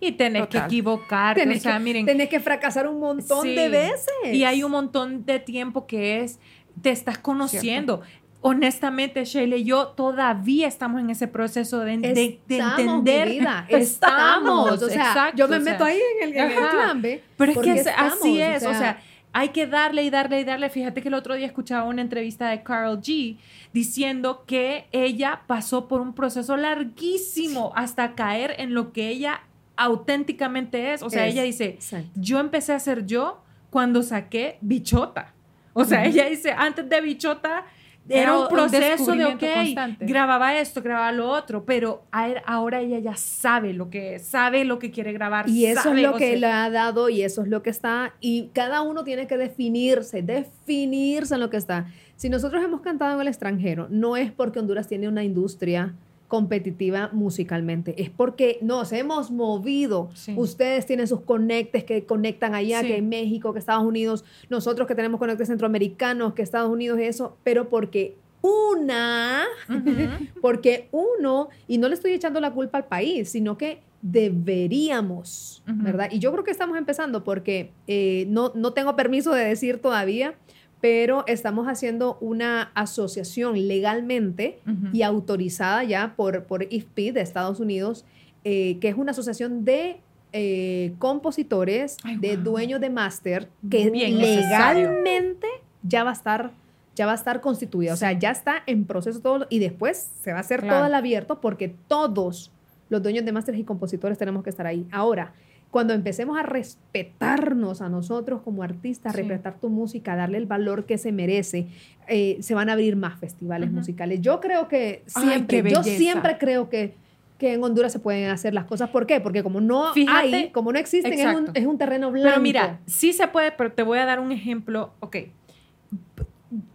Y tenés que equivocarte. Tenés o sea, que, miren, tenés que fracasar un montón Sí. de veces. Y hay un montón de tiempo que es, te estás conociendo. Honestamente, Sheila y yo todavía estamos en ese proceso de, de- de Estamos, entender. mi vida, estamos. O sea, exacto, yo me o sea, meto ahí en el, en el Ajá. plan, ¿ve? Pero es que estamos, así es, o sea, hay que darle y darle y darle. Fíjate que el otro día escuchaba una entrevista de Carl G diciendo que ella pasó por un proceso larguísimo hasta caer en lo que ella auténticamente es. O sea, Es. ella dice, Exacto. yo empecé a ser yo cuando saqué Bichota. O sea, ella dice, antes de Bichota era un un proceso de, ok, constante. grababa esto, grababa lo otro, pero ahora ella ya sabe lo que es, sabe lo que quiere grabar. Y eso sabe, es lo que sea, le ha dado y eso es lo que está. Y cada uno tiene que definirse, definirse en lo que está. Si nosotros hemos cantado en el extranjero, no es porque Honduras tiene una industria competitiva musicalmente, es porque nos hemos movido. Sí. Ustedes tienen sus conectes que conectan allá, Sí. que en México, que Estados Unidos, nosotros que tenemos conectes centroamericanos, que Estados Unidos y eso, pero porque una porque uno, y no le estoy echando la culpa al país, sino que deberíamos. ¿verdad? Y yo creo que estamos empezando porque eh, no, no tengo permiso de decir todavía, pero estamos haciendo una asociación legalmente y autorizada ya por, por IFPI de Estados Unidos, eh, que es una asociación de eh, compositores, Ay, de wow. dueños de máster, que Bien necesario. legalmente ya va a estar ya va a estar constituida, o sea, ya está en proceso todo y después se va a hacer Claro. todo el abierto porque todos los dueños de másteres y compositores tenemos que estar ahí. Ahora, cuando empecemos a respetarnos a nosotros como artistas, Sí. respetar tu música, darle el valor que se merece, eh, se van a abrir más festivales musicales. Yo creo que siempre, yo siempre creo que, que en Honduras se pueden hacer las cosas. ¿Por qué? Porque como no Fíjate- hay, como no existen, es un, es un terreno blanco. Pero mira, sí se puede, pero te voy a dar un ejemplo. Ok.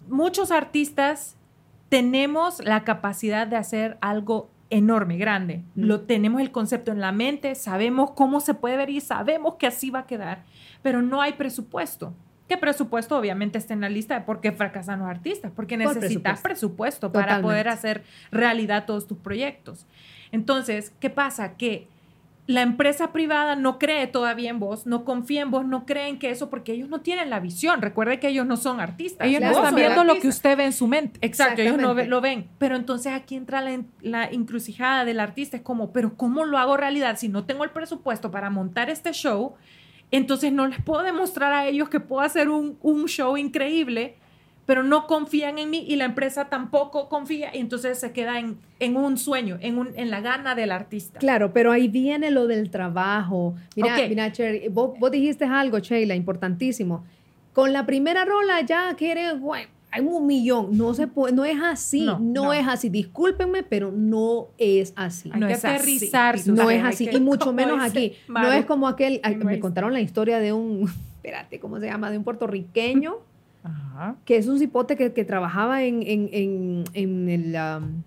Muchos artistas tenemos la capacidad de hacer algo enorme, grande. Mm. Lo tenemos el concepto en la mente, sabemos cómo se puede ver y sabemos que así va a quedar, pero no hay presupuesto. ¿Qué presupuesto? Obviamente está en la lista de por qué fracasan los artistas, porque Por necesitas presupuesto. presupuesto, para poder hacer realidad todos tus proyectos. Entonces, ¿qué pasa? Que la empresa privada no cree todavía en vos, no confía en vos, no creen que eso, porque ellos no tienen la visión. Recuerde que ellos no son artistas. Ellos Claro, no están viendo lo que usted ve en su mente. Exacto, ellos no ve- lo ven. Pero entonces aquí entra la, la encrucijada del artista. Es como, pero ¿cómo lo hago realidad si no tengo el presupuesto para montar este show? Entonces no les puedo demostrar a ellos que puedo hacer un, un show increíble, pero no confían en mí y la empresa tampoco confía. Y entonces se queda en, en un sueño, en, un, en la gana del artista. Claro, pero ahí viene lo del trabajo. Mira, mira, Cherry, vos, vos dijiste algo, Sheila, importantísimo. Con la primera rola ya quiere, güey, hay un millón. No se puede, no es así, no, No, no. es así. Discúlpenme, pero no es así. Hay No que así. aterrizar. No es así, que- y mucho menos aquí. No es como aquel, me contaron la historia de un, espérate, ¿cómo se llama? De un puertorriqueño, Ajá. que es un cipote que, que trabajaba en, en, en, en el, um,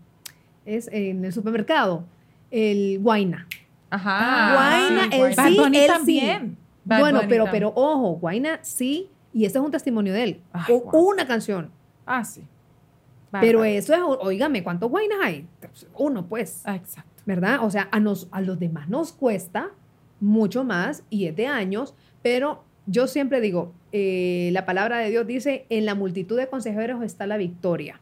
es en el supermercado, el Guaina. Ajá. Guayna, sí, él Guayna. Bad sí, Bunny él también. Bad bueno, Bunny pero, también. pero ojo, Guaina sí, y este es un testimonio de él, Ay, una canción. Ah, sí. Pero eso es, oígame, ¿cuántos Guainas hay? Uno, pues. Ah, exacto. ¿verdad? O sea, a, nos, a los demás nos cuesta mucho más y es de años, pero yo siempre digo, eh, la palabra de Dios dice, en la multitud de consejeros está la victoria.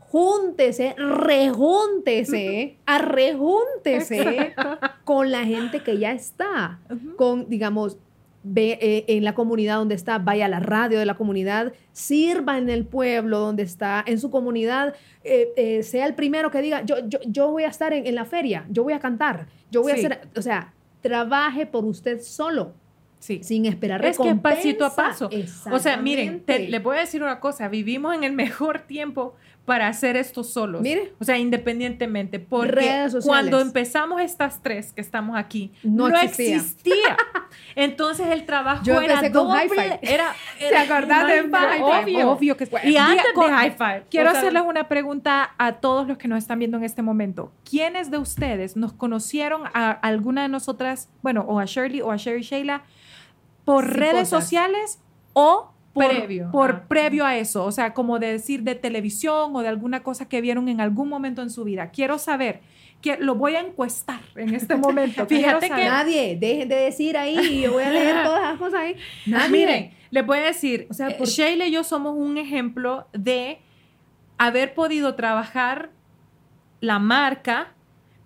Júntese, rejúntese, arrejúntese con la gente que ya está, con, digamos, ve eh, en la comunidad donde está, vaya a la radio de la comunidad, sirva en el pueblo donde está, en su comunidad, eh, eh, sea el primero que diga, yo, yo, yo voy a estar en, en la feria, yo voy a cantar, yo voy Sí. a hacer, o sea, trabaje por usted solo, Sí. sin esperar Es que recompensa. pasito a paso. O sea, miren, te- Exactamente. le voy a decir una cosa, vivimos en el mejor tiempo para hacer esto solos. Mire. O sea, independientemente, porque Redes sociales. cuando empezamos estas tres que estamos aquí, No no, existía. existía. Entonces el trabajo Yo era con doble, Hi-Fi. era, ¿Se era acordaron de? Obvio. Obvio que Y antes Diga- de Hi-Fi. Quiero o sea, hacerles una pregunta a todos los que nos están viendo en este momento. ¿Quiénes de ustedes nos conocieron a alguna de nosotras, bueno, o a Shirley o a Sherry Sheila, por Sí, redes cosas. sociales o por, Previo. por Ah. previo a eso? O sea, como de decir de televisión o de alguna cosa que vieron en algún momento en su vida. Quiero saber, que lo voy a encuestar en este momento. Fíjate Quiero que-. Nadie, dejen de decir ahí, yo voy a leer todas las cosas ahí. Nadie. Miren, les voy a decir, O sea, eh, por- Sheila y yo somos un ejemplo de haber podido trabajar la marca,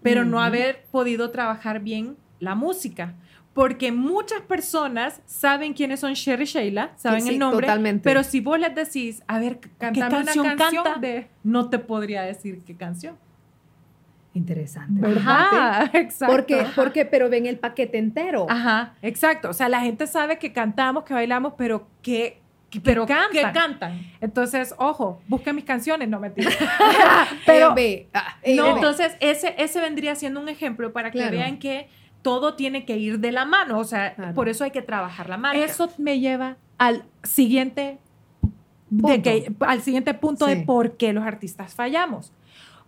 pero no haber podido trabajar bien la música. Porque muchas personas saben quiénes son Sherry y Sheila, saben Sí, el nombre, totalmente. pero si vos les decís, a ver, ¿qué Cántame una canción, canta? de- No te podría decir qué canción. Interesante. ¿Verdad? ¿verdad? Exacto. Porque, porque, pero ven el paquete entero. Ajá. Exacto. O sea, la gente sabe que cantamos, que bailamos, pero que, que Pero cantan. ¿qué cantan? Entonces, ojo, busquen mis canciones, no mentira. pero pero ve, ah, eh, No, entonces ese, ese vendría siendo un ejemplo para que Claro. vean que todo tiene que ir de la mano. O sea, Claro. por eso hay que trabajar la marca. eso me lleva al siguiente de Punto. que, al siguiente punto Sí. de por qué los artistas fallamos.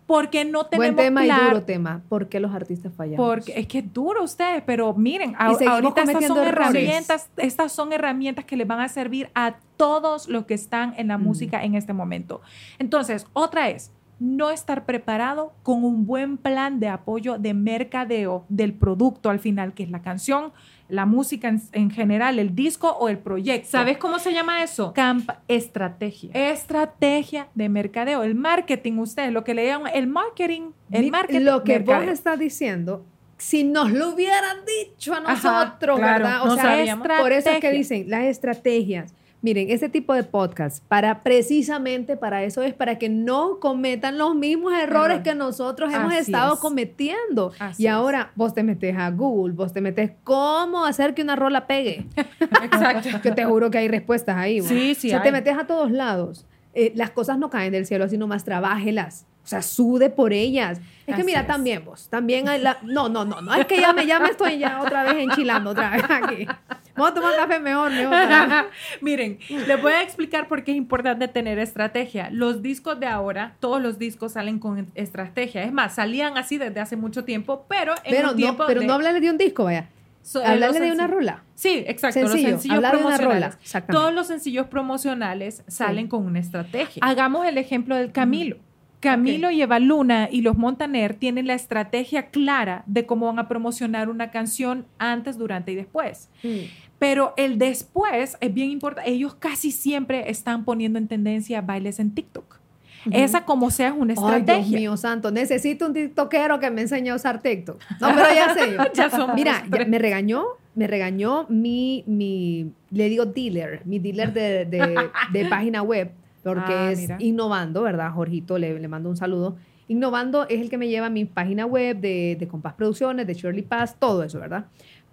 Porque no tenemos Buen tema y claro- duro tema. ¿Por qué los artistas fallamos? Porque es que es duro ustedes, pero miren, a- ahorita estas son errores. herramientas, estas son herramientas que les van a servir a todos los que están en la Mm. música en este momento. Entonces, otra es no estar preparado con un buen plan de apoyo de mercadeo del producto al final, que es la canción, la música en, en general, el disco o el proyecto. ¿Sabes cómo se llama eso? Camp Estrategia. estrategia de mercadeo, el marketing, ustedes, lo que le llaman el marketing, el marketing. Lo que vos estás diciendo si nos lo hubieran dicho a Ajá, nosotros, claro, ¿verdad? no sabíamos. por eso es que dicen las estrategias. Miren, este tipo de podcast, para precisamente para eso es para que no cometan los mismos errores Error. que nosotros hemos Así estado es. cometiendo. Así y es. ahora vos te metes a Google, vos te metes cómo hacer que una rola pegue. Exacto. que te juro que hay respuestas ahí. Sí, sí O sea, te metes a todos lados. Eh, las cosas no caen del cielo, así nomás trabájelas. O sea, sude por ellas. Es que Así mira, es. también vos, también hay la... No, no, no, no, es que ya me, ya me estoy ya otra vez enchilando, otra vez aquí. Vamos a tomar café mejor, mejor. Miren, les voy a explicar por qué es importante tener estrategia. Los discos de ahora, todos los discos salen con estrategia. Es más, salían así desde hace mucho tiempo, pero en Pero, un tiempo no, pero de- no hablarle de un disco, vaya. so- eh, Hablarle de una rola. Sí, exacto. Sencillo, los sencillos hablar de una promocionales. rola. Todos los sencillos promocionales salen con una estrategia. Hagamos el ejemplo del Camilo. Camilo y Eva Luna y los Montaner tienen la estrategia clara de cómo van a promocionar una canción antes, durante y después. Pero el después es bien importante. Ellos casi siempre están poniendo en tendencia bailes en TikTok. Esa como sea es una Ay, estrategia. Dios mío santo, necesito un tiktokero que me enseñe a usar TikTok. No, pero ya sé yo. Ya somos Mira, ya me regañó, me regañó mi, mi, le digo dealer, mi dealer de, de- de página web, porque Ah, es mira. Innovando, ¿verdad? Jorgito, le, le mando un saludo. Innovando es el que me lleva a mi página web de, de Compás Producciones, de Shirley Paz, todo eso, ¿verdad?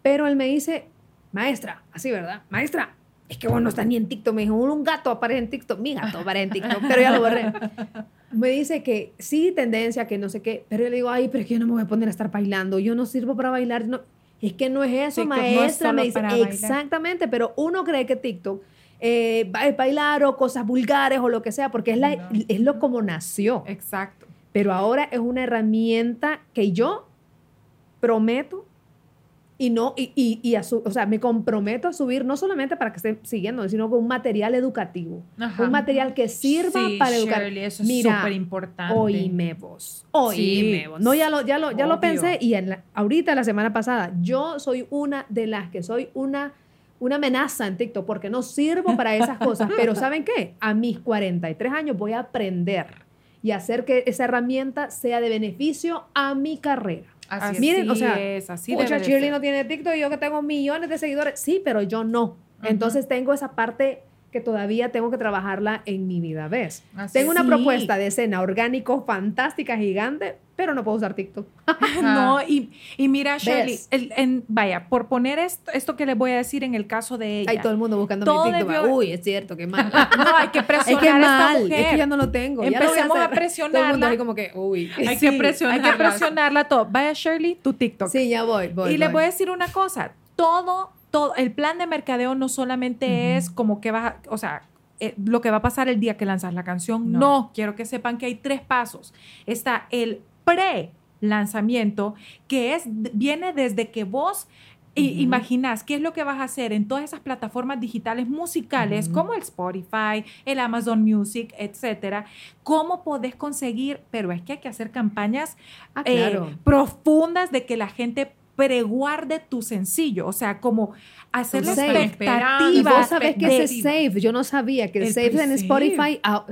Pero él me dice, maestra, así, ¿verdad? Maestra, es que vos no estás ni en TikTok. Me dijo, un gato aparece en TikTok. Mi gato aparece en TikTok, pero ya lo borré. Me dice que sí, tendencia, que no sé qué. Pero yo le digo, ay, pero es que yo no me voy a poner a estar bailando. Yo no sirvo para bailar. No. Es que no es eso, TikTok no es maestra. me dice, exactamente. Pero uno cree que TikTok eh, es bailar o cosas vulgares o lo que sea, porque es, la, No. es lo como nació. Exacto. Pero ahora es una herramienta que yo prometo y no y, y, y a su- o sea, me comprometo a subir no solamente para que estén siguiendo, sino con un material educativo, Ajá. un material que sirva Sí, para educar. Shirley, eso es Mira, súper importante. Oíme vos, oíme Sí, vos. No, ya lo, ya lo, ya lo pensé y en la- ahorita, la semana pasada, yo soy una de las que soy una, una amenaza en TikTok porque no sirvo para esas cosas. Pero ¿saben qué? A mis 43 años voy a aprender y hacer que esa herramienta sea de beneficio a mi carrera. Así es. Miren, o sea, es, así Pucha, Shirley no tiene TikTok y yo que tengo millones de seguidores. Sí, pero yo no. Entonces tengo esa parte que todavía tengo que trabajarla en mi vida, ¿ves? Así tengo es. una Sí. propuesta de escena orgánico fantástica, gigante, pero no puedo usar TikTok. No, y, y mira, Shirley, el- en- vaya, por poner esto, esto que les voy a decir en el caso de ella. Hay todo el mundo buscando Todo mi TikTok. debió- Uy, es cierto, qué mal. No, hay que es presionar que a esta mal, mujer. es que ya no lo tengo. Empecemos a hacer. Todo el mundo presionarla. ahí como que, uy. Hay que Hay presionarla. que presionarla todo. Vaya, Shirley, tu TikTok. Sí, ya voy, voy. y les voy. voy a decir una cosa, todo, todo, el plan de mercadeo no solamente es como que vas, o sea, eh, lo que va a pasar el día que lanzas la canción. No. No. quiero que sepan que hay tres pasos. Está el pre-lanzamiento, que es, viene desde que vos i- Ujú. imaginas qué es lo que vas a hacer en todas esas plataformas digitales musicales, como el Spotify, el Amazon Music, etcétera. ¿Cómo podés conseguir? Pero es que hay que hacer campañas Ah, eh, profundas de que la gente preguarde tu sencillo, o sea, como hacer la expectativa. Y vos sabés que ese save, yo no sabía que el, El save en. Spotify, ah,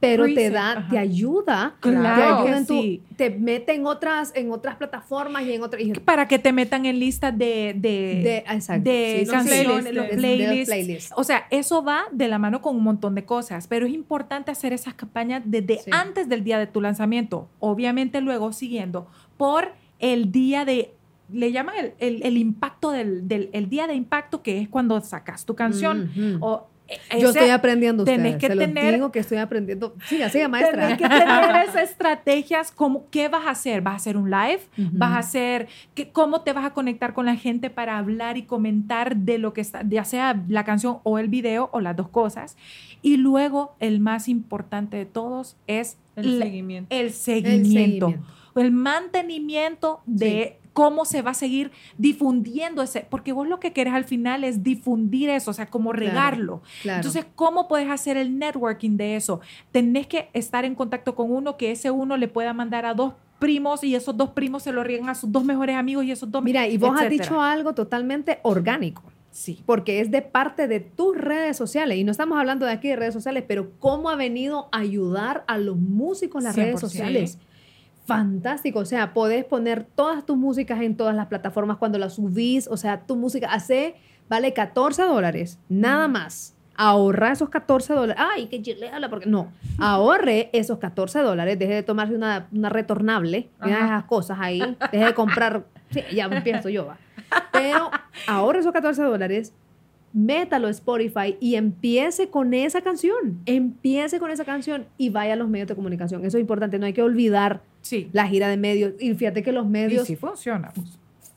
pero te da, ajá. te ayuda, Claro te ayuda que en tu- sí. te mete en otras, en otras plataformas y en otras. y- para que te metan en listas de, de, de, de sí, canciones, de playlists. playlists. O sea, eso va de la mano con un montón de cosas, pero es importante hacer esas campañas desde Sí. antes del día de tu lanzamiento. Obviamente luego siguiendo por el día de, le llaman el, el- el impacto del, del el día de impacto, que es cuando sacas tu canción. Ujú. O, eh, Yo ese- estoy aprendiendo tenés ustedes. que Se los tener- digo que estoy aprendiendo. Siga, siga, maestra. Tenés que tener esas estrategias, como, ¿qué vas a hacer? ¿Vas a hacer un live? Ujú. ¿Vas a hacer, qué, cómo te vas a conectar con la gente para hablar y comentar de lo que está, ya sea la canción o el video o las dos cosas? Y luego, el más importante de todos es El la- seguimiento. el El seguimiento, seguimiento. el mantenimiento de cómo se va a seguir difundiendo ese, porque vos lo que querés al final es difundir eso, o sea, como regarlo. Claro. Entonces, ¿cómo puedes hacer el networking de eso? Tenés que estar en contacto con uno, que ese uno le pueda mandar a dos primos y esos dos primos se lo riegan a sus dos mejores amigos y esos dos... Mira, y vos has dicho algo totalmente orgánico. Sí. porque es de parte de tus redes sociales. Y no estamos hablando de aquí de redes sociales, pero cómo ha venido a ayudar a los músicos en las redes 100%. sociales. Fantástico. O sea, podés poner todas tus músicas en todas las plataformas cuando las subís. O sea, tu música hace, vale 14 dólares, nada más. Ahorra esos 14 dólares. Ay, que chile habla porque no. Ahorre esos 14 dólares. Deje de tomarse una, una retornable. Una de esas cosas ahí. Deje de comprar. Sí, ya empiezo yo, va. Pero ahorre esos 14 dólares. Métalo a Spotify y empiece con esa canción. Empiece con esa canción y vaya a los medios de comunicación. Eso es importante. No hay que olvidar Sí. la gira de medios. Y fíjate que los Y medios sí funciona.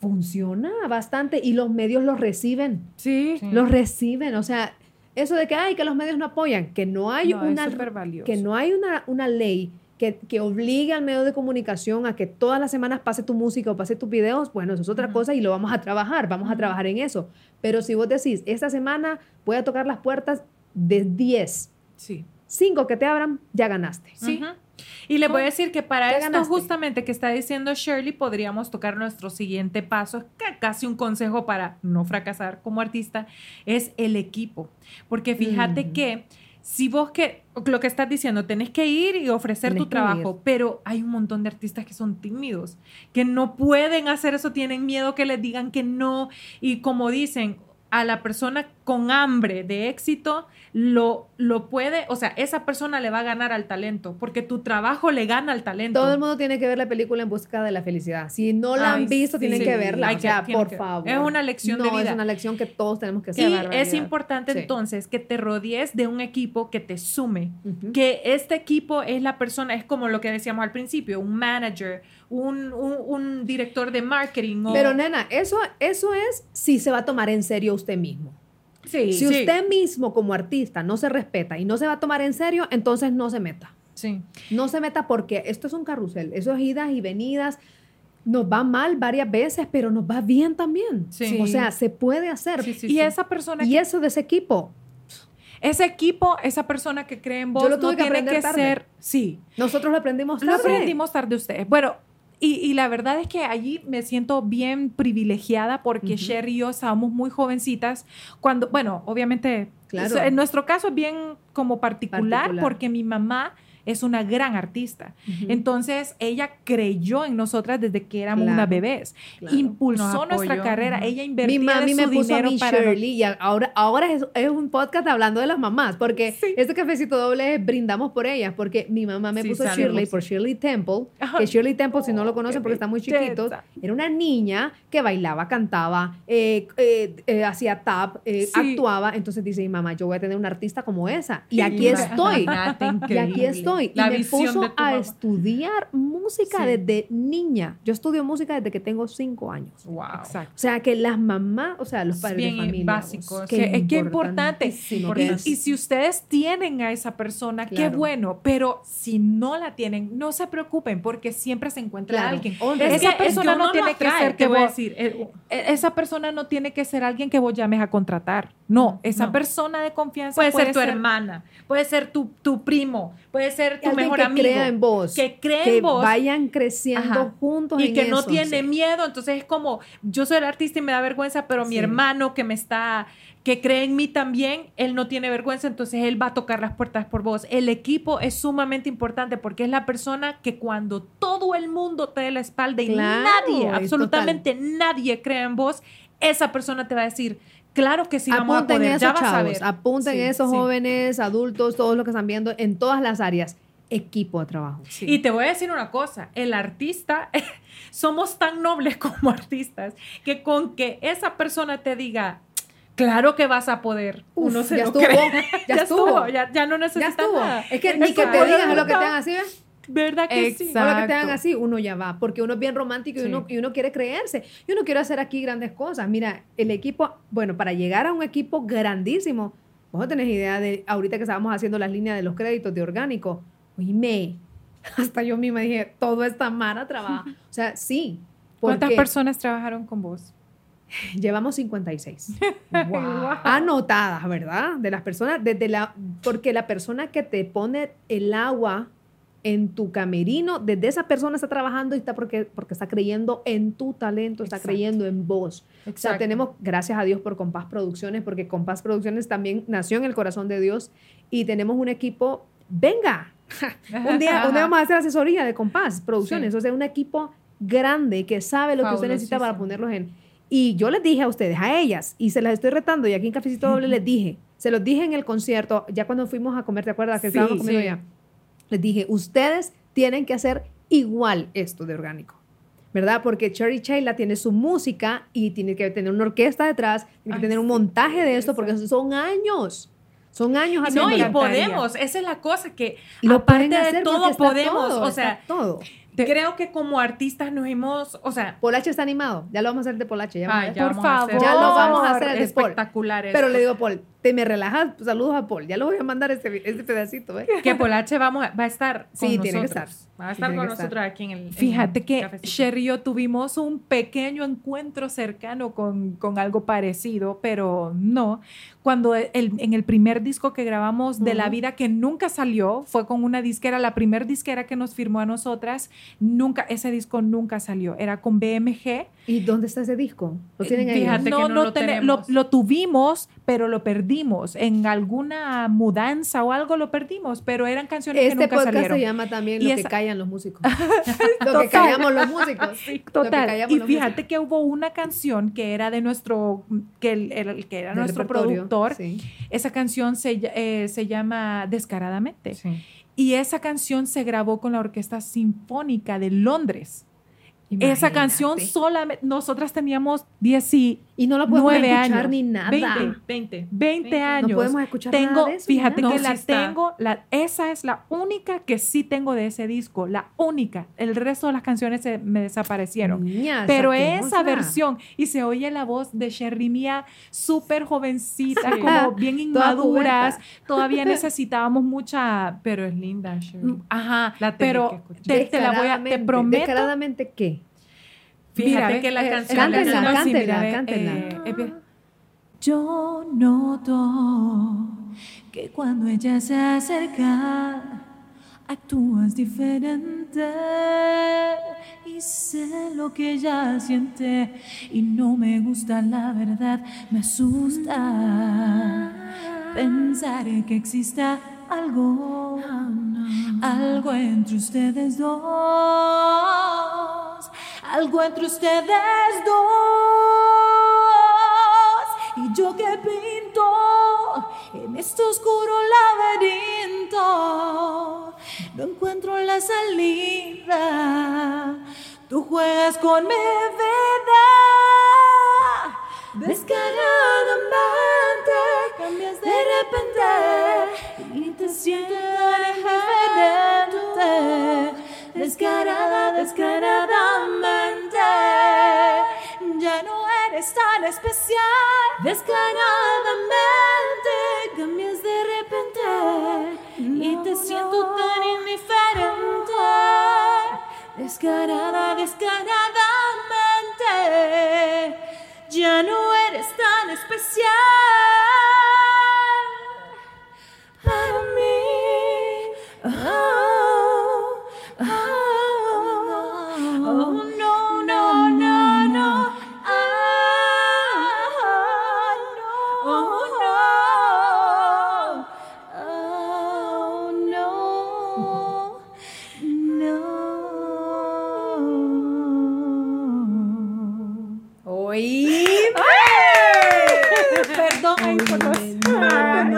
funciona bastante y los medios los reciben. Sí. Sí. Los reciben. O sea, eso de que, ay, que los medios no apoyan, que no hay No, es una que no hay una, una ley que, que obligue al medio de comunicación a que todas las semanas pase tu música o pase tus videos, bueno, eso es otra cosa y lo vamos a trabajar, vamos a trabajar en eso. Pero si vos decís, esta semana voy a tocar las puertas de 10, Sí. 5 que te abran, ya ganaste. Sí. Y le voy a decir que para esto ganaste. justamente que está diciendo Shirley, podríamos tocar nuestro siguiente paso, que casi un consejo para no fracasar como artista, es el equipo. Porque fíjate que si vos que, lo que estás diciendo, tenés que ir y ofrecer Tenés tu trabajo, pero hay un montón de artistas que son tímidos, que no pueden hacer eso, tienen miedo que les digan que no, y como dicen, a la persona con hambre de éxito lo, lo puede, o sea, esa persona le va a ganar al talento, porque tu trabajo le gana al talento. Todo el mundo tiene que ver la película En Busca de la Felicidad. Si no la Ay, han visto, sí. tienen que verla. Hay o que- sea, tienen por que- favor. es una lección de No, vida. es una lección que todos tenemos que y hacer. es importante Sí. entonces que te rodees de un equipo que te sume, que este equipo es la persona, es como lo que decíamos al principio, un manager, un, un- un director de marketing. o- Pero nena, eso, eso es si se va a tomar en serio usted mismo. Sí, Si sí, usted mismo como artista no se respeta y no se va a tomar en serio, entonces no se meta. sí. No se meta porque esto es un carrusel. Eso es idas y venidas. Nos va mal varias veces, pero nos va bien también. Sí. O sea, se puede hacer. Y esa persona, Y eso de ese equipo, ese equipo, esa persona que cree en vos, lo no que tiene que tarde. ser, sí, nosotros lo aprendimos lo tarde. aprendimos tarde ustedes. Bueno, y, y la verdad es que allí me siento bien privilegiada porque Ujú. Sherry y yo estábamos muy jovencitas cuando, bueno, obviamente, Claro. en nuestro caso es bien como particular, Particular. porque mi mamá es una gran artista. Ujú. Entonces, ella creyó en nosotras desde que éramos Claro, unas bebés. claro. Impulsó nuestra carrera. Ella Mi invertía mami de me su puso a dinero mí para... Shirley y a- ahora, ahora es, es un podcast hablando de las mamás, porque Sí. este cafecito doble es brindamos por ellas, porque mi mamá me Sí, puso sabemos. Shirley por Shirley Temple, Ajá. que Shirley Temple, si no lo Oh, conocen porque están muy chiquitos, era una niña que bailaba, cantaba, eh, eh, eh, hacía tap, eh, Sí. actuaba, entonces dice mi mamá, yo voy a tener una artista como esa, y aquí estoy. Y aquí estoy. La y me puso a mamá. estudiar música Sí. desde niña. Yo estudio música desde que tengo cinco años. Wow. Exacto. O sea, que las mamás, o sea, los Es padres bien de familia. básico, vos, sí. qué Que- es que importante. Y, y si ustedes tienen a esa persona, qué bueno, pero si no la tienen, no se preocupen porque siempre se encuentra Claro. alguien. Esa que- persona es que no tiene que ser que voy a decir, eh, E- Esa persona no tiene que ser alguien que vos llames a contratar. No, esa No. persona de confianza puede, ser tu hermana, puede ser tu, tu primo, puede ser tu mejor que amigo. crea en vos. que cree que en vos. vayan creciendo Ajá. juntos y en que no tiene Sí. miedo, entonces es como yo soy el artista y me da vergüenza, pero mi hermano que me está que cree en mí también, él no tiene vergüenza, entonces él va a tocar las puertas por vos. El equipo es sumamente importante porque es la persona que cuando todo el mundo te dé la espalda y Claro, nadie, absolutamente nadie cree en vos, esa persona te va a decir, claro que sí vamos a apunten poder, eso, ya vas a chavos. ver. Apunten Sí, esos sí. jóvenes, adultos, todos los que están viendo en todas las áreas. Equipo de trabajo. Sí. Y te voy a decir una cosa, el artista, somos tan nobles como artistas, que con que esa persona te diga, claro que vas a poder, Uf, uno se ya lo estuvo, cree. ya estuvo. ya, ya no Ya necesita estuvo. nada. Es que ni que te no digan lo que te hagan así, ¿ves? ¿Verdad que sí? O lo que te hagan Exacto. así, uno ya va, porque uno es bien romántico y, Sí. uno, y uno quiere creerse. Y uno quiere hacer aquí grandes cosas. Mira, el equipo, bueno, para llegar a un equipo grandísimo, vos no tenés idea de, ahorita que estábamos haciendo las líneas de los créditos de orgánico, oíme, hasta yo misma dije, todo esta mara trabaja. O sea, sí. ¿Cuántas personas trabajaron con vos? Llevamos 56. Wow. Anotadas, ¿verdad? De las personas, desde la, porque la persona que te pone el agua en tu camerino, desde esa persona está trabajando y está porque, porque está creyendo en tu talento, está Exacto. creyendo en vos. O sea, Exacto. tenemos, gracias a Dios por Compás Producciones, porque Compás Producciones también nació en el corazón de Dios y tenemos un equipo, venga, un día, un día vamos a hacer asesoría de compás, producciones, o sea, un equipo grande que sabe lo que usted necesita para ponerlos en. Y yo les dije a ustedes, a ellas, y se las estoy retando, y aquí en Cafecito Doble les dije, se los dije en el concierto, ya cuando fuimos a comer, ¿te acuerdas que estábamos comiendo ya? Les dije, ustedes tienen que hacer igual esto de orgánico. ¿Verdad? Porque Cherry Chayla tiene su música y tiene que tener una orquesta detrás, tiene que Ay, tener un sí, montaje de esto, porque son años. Son años No, haciendo y encantaría. podemos, esa es la cosa que Lo aparte pueden de todo está podemos, todo, o está sea, todo. Te- creo que como artistas nos hemos, o sea, Polache está animado. Ya lo vamos a hacer de Polache. Ya, ay, Por vamos a hacer favor. Ya lo vamos a hacer el de Paul. espectaculares. Pero le digo Paul, te me relajas, Pues, saludos a Paul. Ya lo voy a mandar este, este pedacito, ¿eh? que Polache vamos a- va a estar con Sí, tiene que estar. Va a estar con que estar. nosotros aquí en el en Fíjate el que cafecito. Sherry y yo tuvimos un pequeño encuentro cercano con, con algo parecido, pero no. Cuando el- en el primer disco que grabamos de La. Vida, que nunca salió, fue con una disquera, la primer disquera que nos firmó a nosotras, nunca, ese disco nunca salió. Era con BMG. ¿Y dónde está ese disco? ¿Lo tienen ahí? Fíjate que no lo tene- tenemos. lo tuvimos, pero lo perdimos. En alguna mudanza o algo lo perdimos, pero eran canciones que Este nunca podcast salieron. se llama también Lo que callan los músicos. lo que callamos los músicos. Total. Y fíjate músicos. que hubo una canción que era de nuestro, que, el, el- que era Del nuestro productor. sí. Esa canción se, eh, se llama Descaradamente. Sí. Y esa canción se grabó con la Orquesta Sinfónica de Londres. Esa Imagínate. canción solamente, nosotras teníamos 10 y Y no la podemos escuchar años, ni nada. 20, 20. 20 años. No podemos escuchar tengo, nada de eso. fíjate nada. que No, la sí está. tengo, la, esa es la única que sí tengo de ese disco, la única. El resto de las canciones se me desaparecieron. Niña, Pero esa versión, y se oye la voz de Sherry Mía súper jovencita, Sí. como bien inmaduras. Todavía necesitábamos mucha. Pero es linda, Sherry. mm, Ajá, La que pero escuchar. te, te la voy a. Te prometo. ¿Descaradamente qué? Fíjate que la eh, canción... cántenla, la canción- sí, eh, eh, ve. Yo noto que cuando ella se acerca, actúas diferente y sé lo que ella siente y no me gusta la verdad, me asusta pensar que exista algo, algo entre ustedes dos, algo entre ustedes dos. Y yo que pinto en este oscuro laberinto. No encuentro la salida. Tú juegas con mi vida. Descaradamente cambias de repente. Y te sientes diferente descarada descaradamente. Ya no eres tan especial. Descaradamente cambias de repente. Y te siento tan indiferente. Descarada, descaradamente. Ya no eres tan especial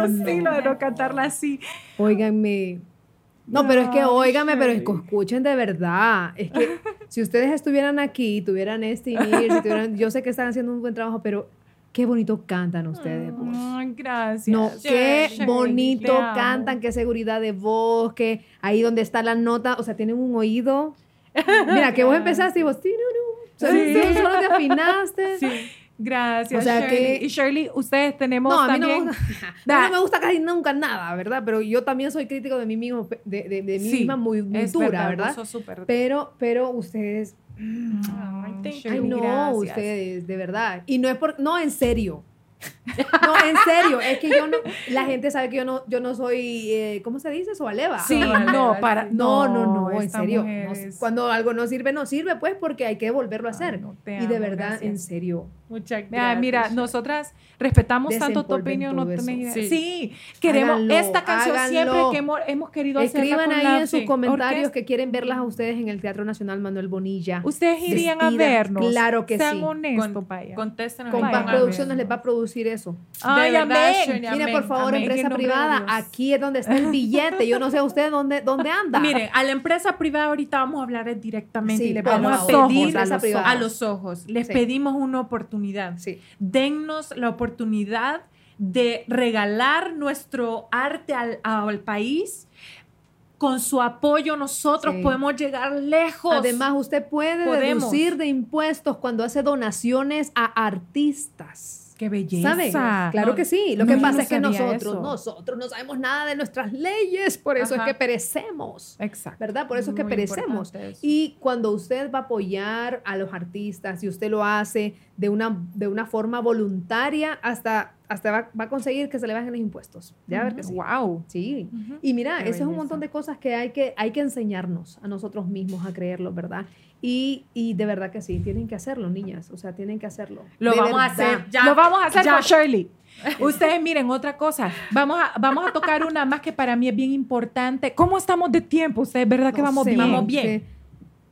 no, no. siglos de no cantarla así. Óiganme. No, pero es que óigame, pero es que escuchen de verdad. Es que si ustedes estuvieran aquí, tuvieran este y Mir, si tuvieran, yo sé que están haciendo un buen trabajo, pero qué bonito cantan ustedes. pues. Ay, gracias. No, qué bonito cantan, qué seguridad de voz, que ahí donde está la nota, o sea, tienen un oído. Mira, que vos empezaste y vos, Sí. tú solo te afinaste. Sí, gracias. O sea Shirley. que- Y Shirley, ustedes tenemos No, a mí no, también. me gusta, a mí no me gusta casi nunca nada, ¿verdad? Pero yo también soy crítico de mí mismo, de, de, de mí Sí, misma muy, muy es dura, verdad, ¿verdad? súper- Pero, pero ustedes, Ay, thank ay you, no, gracias. ustedes, de verdad. Y no es por, no, en serio. No, en serio, es que yo no, la gente sabe que yo no, yo no soy, eh, ¿cómo se dice? Soaleva. Sí, no, para. No, no, no, en esta serio. no, cuando algo no sirve, no sirve, pues porque hay que volverlo a hacer. Ay, no, y de amo, verdad, gracias. en serio. Muchas Ah, gracias. mira, nosotras respetamos tanto tu opinión, no tenés. Sí. Sí, queremos Háganlo, esta canción siempre háganlo. que hemos, hemos querido hacerla Escriban ahí la en sus sí, comentarios que quieren verlas a ustedes en el Teatro Nacional Manuel Bonilla. Ustedes irían a vernos. claro que Sean sí. honestos, Con- paya. Contéstenos. Con Vaya, Producciones les va a producir eso. Ay, De verdad, amén. Shirley, Mire, amén, por favor, amén. Empresa privada, aquí es donde está el billete. Yo no sé usted dónde, dónde anda. Miren, a la empresa privada ahorita vamos a hablar directamente Sí, y por vamos a pedir a los, a los ojos. Les Sí. pedimos una oportunidad. Sí. Dennos la oportunidad de regalar nuestro arte al, al país. Con su apoyo nosotros Sí. podemos llegar lejos. Además, usted puede Podemos. deducir de impuestos cuando hace donaciones a artistas. Qué belleza. ¿Sabe? Claro No, que sí. Lo no, que pasa no es que nosotros, eso. nosotros no sabemos nada de nuestras leyes, por eso Ajá. es que perecemos. Exacto. ¿Verdad? Por eso es que perecemos. Y cuando usted va a apoyar a los artistas y usted lo hace de una, de una forma voluntaria, hasta, hasta va, va a conseguir que se le bajen los impuestos. Ya ver que sí. Wow. Sí. Y mira, Qué eso es un montón de cosas que hay que, hay que enseñarnos a nosotros mismos a creerlo, ¿verdad? Y, y de verdad que sí, tienen que hacerlo, niñas. O sea, tienen que hacerlo. Lo De vamos a hacer ya. Lo vamos a hacer ya. con Shirley. Ustedes miren otra cosa. Vamos a, vamos a tocar una más que para mí es bien importante. ¿Cómo estamos de tiempo? Ustedes, ¿verdad que No vamos sé, bien? Vamos bien. sí.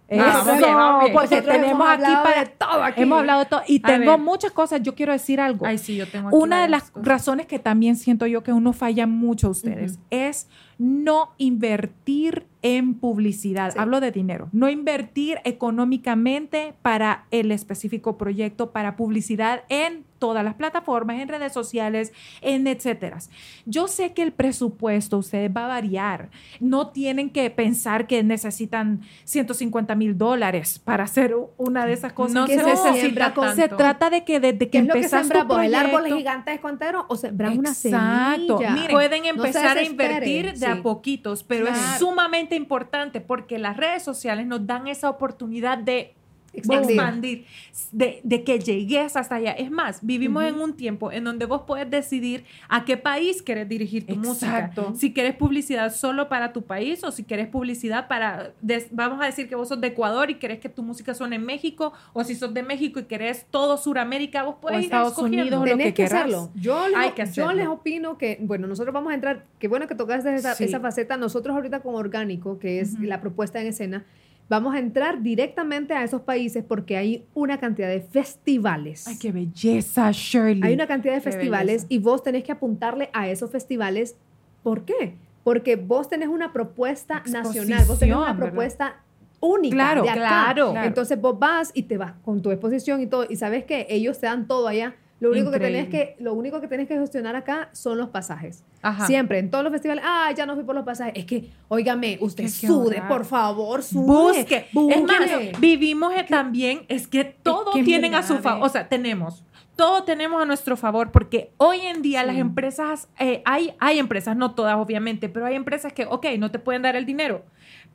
Eso, Vamos bien, vamos bien. porque Nosotros tenemos hemos aquí hablado para de todo aquí. Hemos hablado de todo y A tengo ver. muchas cosas. Yo quiero decir algo. Ay, sí, yo tengo Una de las cosas. razones que también siento yo que uno falla mucho ustedes es no invertir en publicidad. Sí. Hablo de dinero. No invertir económicamente para el específico proyecto, para publicidad en todas las plataformas, en redes sociales, en etcétera. Yo sé que el presupuesto ustedes va a variar. No tienen que pensar que necesitan 150 mil dólares para hacer una de esas cosas. No que se se necesita siembra con- tanto. Se trata de que desde que ¿Qué es empezaste tu sembramos? ¿El árbol proyecto- gigantesco entero o sembrar una Exacto. semilla? Miren, Pueden no se empezar a invertir de sí. a poquitos, pero Claro. es sumamente importante porque las redes sociales nos dan esa oportunidad de Expandir. expandir, de, de que llegues hasta allá. Es más, vivimos Ujú. en un tiempo en donde vos puedes decidir a qué país quieres dirigir tu Exacto. música. Si quieres publicidad solo para tu país o si quieres publicidad para, des- vamos a decir que vos sos de Ecuador y querés que tu música suene en México, o si sos de México y querés todo Suramérica, vos puedes O ir Estados escogiendo. Unidos, lo Tenés que hacerlo. Yo les, Hay que yo hacerlo. les opino que, bueno, nosotros vamos a entrar, qué bueno que tocaste esa, Sí. esa faceta. Nosotros ahorita con Orgánico, que es la propuesta en escena, vamos a entrar directamente a esos países porque hay una cantidad de festivales. Ay, qué belleza, Shirley. Hay una cantidad de Qué festivales belleza. y vos tenés que apuntarle a esos festivales. ¿Por qué? Porque vos tenés una propuesta nacional, vos tenés una Exposición, ¿verdad? propuesta única Claro, de acá. claro, claro. Entonces vos vas y te vas con tu exposición y todo y sabes que ellos te dan todo allá. Lo único que tenés que lo único que tenés que gestionar acá son los pasajes. Ajá. Siempre en todos los festivales, ah, ya no fui por los pasajes. Es que, óigame, usted que sude, por favor, sude. Busque. Es Búsquele. más, vivimos eh, también, es que todo que es tienen a su favor, eh. o sea, tenemos, todo tenemos a nuestro favor, porque hoy en día las empresas, eh, hay, hay empresas, no todas obviamente, pero hay empresas que, ok, no te pueden dar el dinero,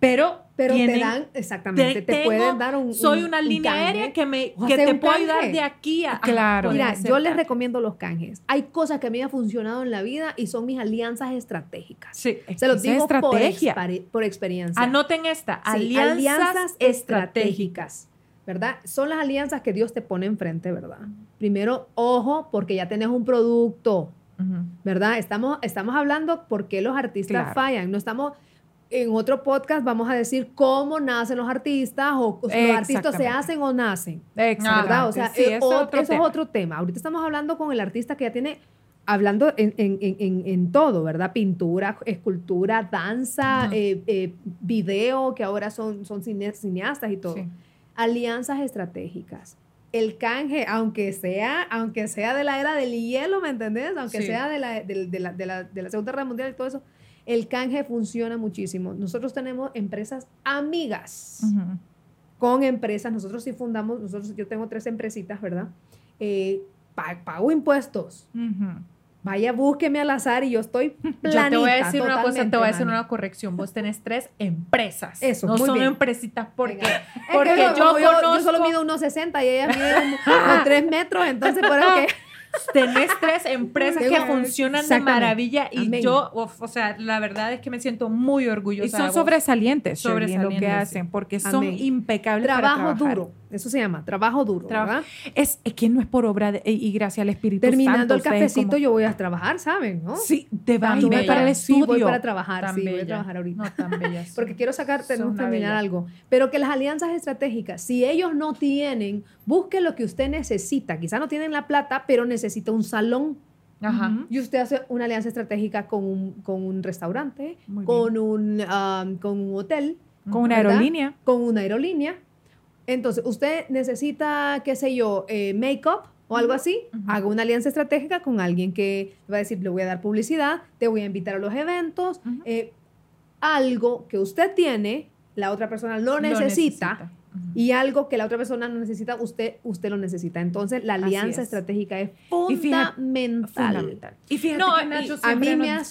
pero, Pero tienen- te dan, exactamente, te, tengo- pueden dar un. soy un- una un línea canje. aérea que, me, que te puedo ayudar de aquí a... Claro. Mira, yo les canje. recomiendo los canjes. Hay cosas que a mí me han funcionado en la vida y son mis alianzas estratégicas. Sí. Se los digo por, estrategia. expari- por experiencia. Anoten esta, Sí, alianzas, estratégicas. estratégicas. ¿Verdad? Son las alianzas que Dios te pone enfrente, ¿verdad? Primero, ojo, porque ya tenés un producto. ¿verdad? Estamos, estamos hablando por qué los artistas Claro. fallan. No estamos. En otro podcast vamos a decir cómo nacen los artistas o los artistas se hacen o nacen. Exactamente. ¿verdad? O sea, Sí, eso es ot- otro eso es tema. otro tema. Ahorita estamos hablando con el artista que ya tiene, hablando en, en- en- en- en todo, ¿verdad? Pintura, escultura, danza, eh, eh, video, que ahora son, son cine- cineastas y todo. Sí. Alianzas estratégicas. El canje, aunque sea, aunque sea de la era del hielo, ¿me entendés? Aunque Sí. sea de la, del- de, la, de la- de la Segunda Guerra Mundial y todo eso, el canje funciona muchísimo. Nosotros tenemos empresas amigas Ujú. con empresas. Nosotros sí fundamos, nosotros, yo tengo tres empresitas, ¿verdad? Eh, pa- pago impuestos. Ujú. Vaya, búsqueme al azar y yo estoy planita, Yo te voy a decir una cosa, te voy a decir mami. una corrección. Vos tenés tres empresas. Eso, no muy son bien. empresitas porque, Venga. Es porque que yo, yo, conozco. yo solo mido unos 60 y ellas miden como 3 metros, entonces por eso que tenés tres empresas que funcionan de maravilla y Amén. yo, o sea, la verdad es que me siento muy orgullosa. Y son sobresalientes, en lo que Sobresalientes, hacen, porque son impecables Trabajo para duro. Eso se llama, trabajo duro. Es, es que no es por obra de- y gracias al Espíritu Terminando Santo. el ustedes cafecito, como- yo voy a trabajar, ¿saben? ¿no? Sí, te vas y bella. para el Sí, estudio. voy para trabajar, Tan sí, voy a trabajar ahorita. No, tan. Porque quiero sacar, tenemos que terminar bella. algo. Pero que las alianzas estratégicas, si ellos no tienen, busque lo que usted necesita. Quizá no tienen la plata, pero necesita un salón. Ajá. Y usted hace una alianza estratégica con un, con un restaurante, con un, um, con un hotel, Con una ¿verdad? aerolínea. con una aerolínea. Entonces, usted necesita, qué sé yo, eh, make-up o algo así, haga una alianza estratégica con alguien que va a decir, le voy a dar publicidad, te voy a invitar a los eventos, eh, algo que usted tiene, la otra persona lo, Lo necesita, Y algo que la otra persona no necesita, usted, usted lo necesita. Entonces, la alianza es. estratégica es Y fíjate- fundamental. Fundamental. Y fíjate No, que y Nacho A mí me ha,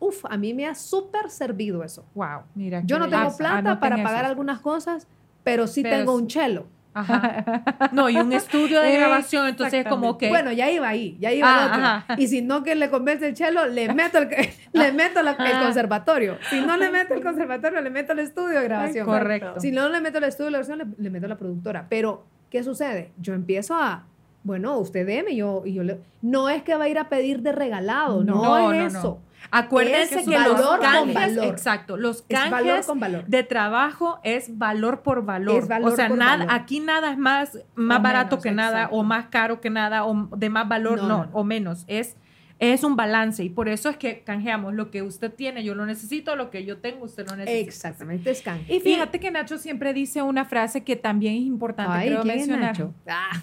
uf, a mí me ha súper servido eso. Wow, mira. Yo no tengo plata Anoten para eso. pagar algunas cosas, pero sí Pero tengo un chelo. Ajá. No, y un estudio de grabación, entonces es como que... Bueno, ya iba ahí, ya iba Ah, al otro. ajá. Y si no que le convence el chelo, le meto el, le meto la- el Ah. conservatorio. Si no le meto el conservatorio, le meto el estudio de grabación. correcto. Si no le meto el estudio de grabación, le, le meto la productora. Pero, ¿qué sucede? Yo empiezo a, bueno, usted deme, yo, y yo le... No es que va a ir a pedir de regalado, no, No, es no, no. Acuérdense Es que los canjes, exacto, los valor canjes con valor. de trabajo es valor por valor. Es valor o sea, nada, valor. aquí nada es más, más O barato menos, que nada, exacto. o más caro que nada, o de más valor, no, no. o menos. Es, es un balance y por eso es que canjeamos lo que usted tiene, yo lo necesito, lo que yo tengo, usted lo necesita. Exactamente, es canje. Y fíjate que Nacho siempre dice una frase que también es importante, Ay, creo ¿quién es mencionar. Nacho? Ah,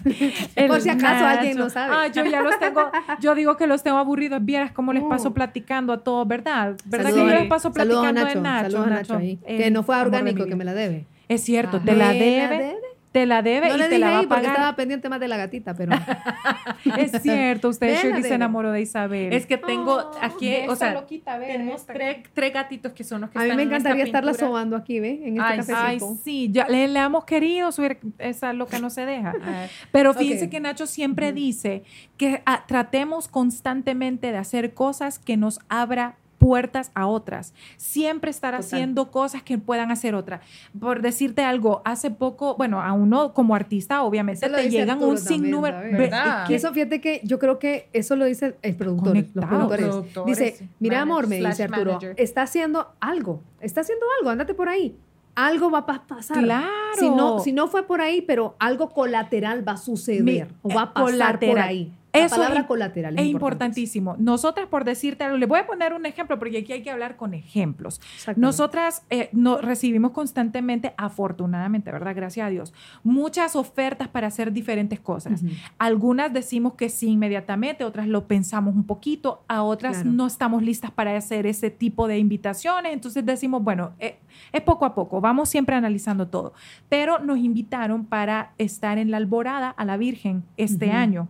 El por si acaso alguien Nacho. no sabe. Ah, yo ya los tengo, yo digo que los tengo aburridos, vieras cómo les paso Mm. platicando a todos, ¿verdad? ¿Verdad que yo les paso saludos a platicando Nacho, de Nacho? saludos a Nacho ahí. el que no fue orgánico, que me la debe. Es cierto, Ajá. te la Me debe, te la debe No y le te dije la va a porque pagar. estaba pendiente más de la gatita, pero Es cierto, usted Me Shirley se enamoró de Isabel. Es que tengo Oh, aquí, o esa sea, loquita, ve, tenemos tres, tres gatitos que son los que a mí están me en esta encantaría estarla pintura. sobando aquí, ¿ve? En este Ay, sí. Ay, sí, ya le, le hemos querido subir esa loca no se deja. Pero fíjense que Nacho siempre dice que ah, tratemos constantemente de hacer cosas que nos abra puertas a otras. Siempre estar Total. haciendo cosas que puedan hacer otra. Por decirte algo, hace poco, bueno, a uno como artista, obviamente te dice llegan Arturo un sinnúmero. que- eso, fíjate que yo creo que eso lo dice el productor, los Conectados. productores. Productores, Dice, mira manager, amor, me dice Arturo, manager. está haciendo algo, está haciendo algo, ándate por ahí. Algo va a pa- pasar. Claro. Si no, si no fue por ahí, pero algo colateral va a suceder Mi- o va a pasar por ahí. La Eso palabra es- colateral Es importante. importantísimo. Nosotras, por decirte algo, le voy a poner un ejemplo porque aquí hay que hablar con ejemplos. Nosotras eh, no, recibimos constantemente, afortunadamente, ¿verdad? Gracias a Dios, muchas ofertas para hacer diferentes cosas. Ujú. Algunas decimos que sí inmediatamente, otras lo pensamos un poquito, a otras Claro. no estamos listas para hacer ese tipo de invitaciones. Entonces decimos, bueno, eh, es poco a poco, vamos siempre analizando todo. Pero nos invitaron para estar en la Alborada a la Virgen este Ujú. año.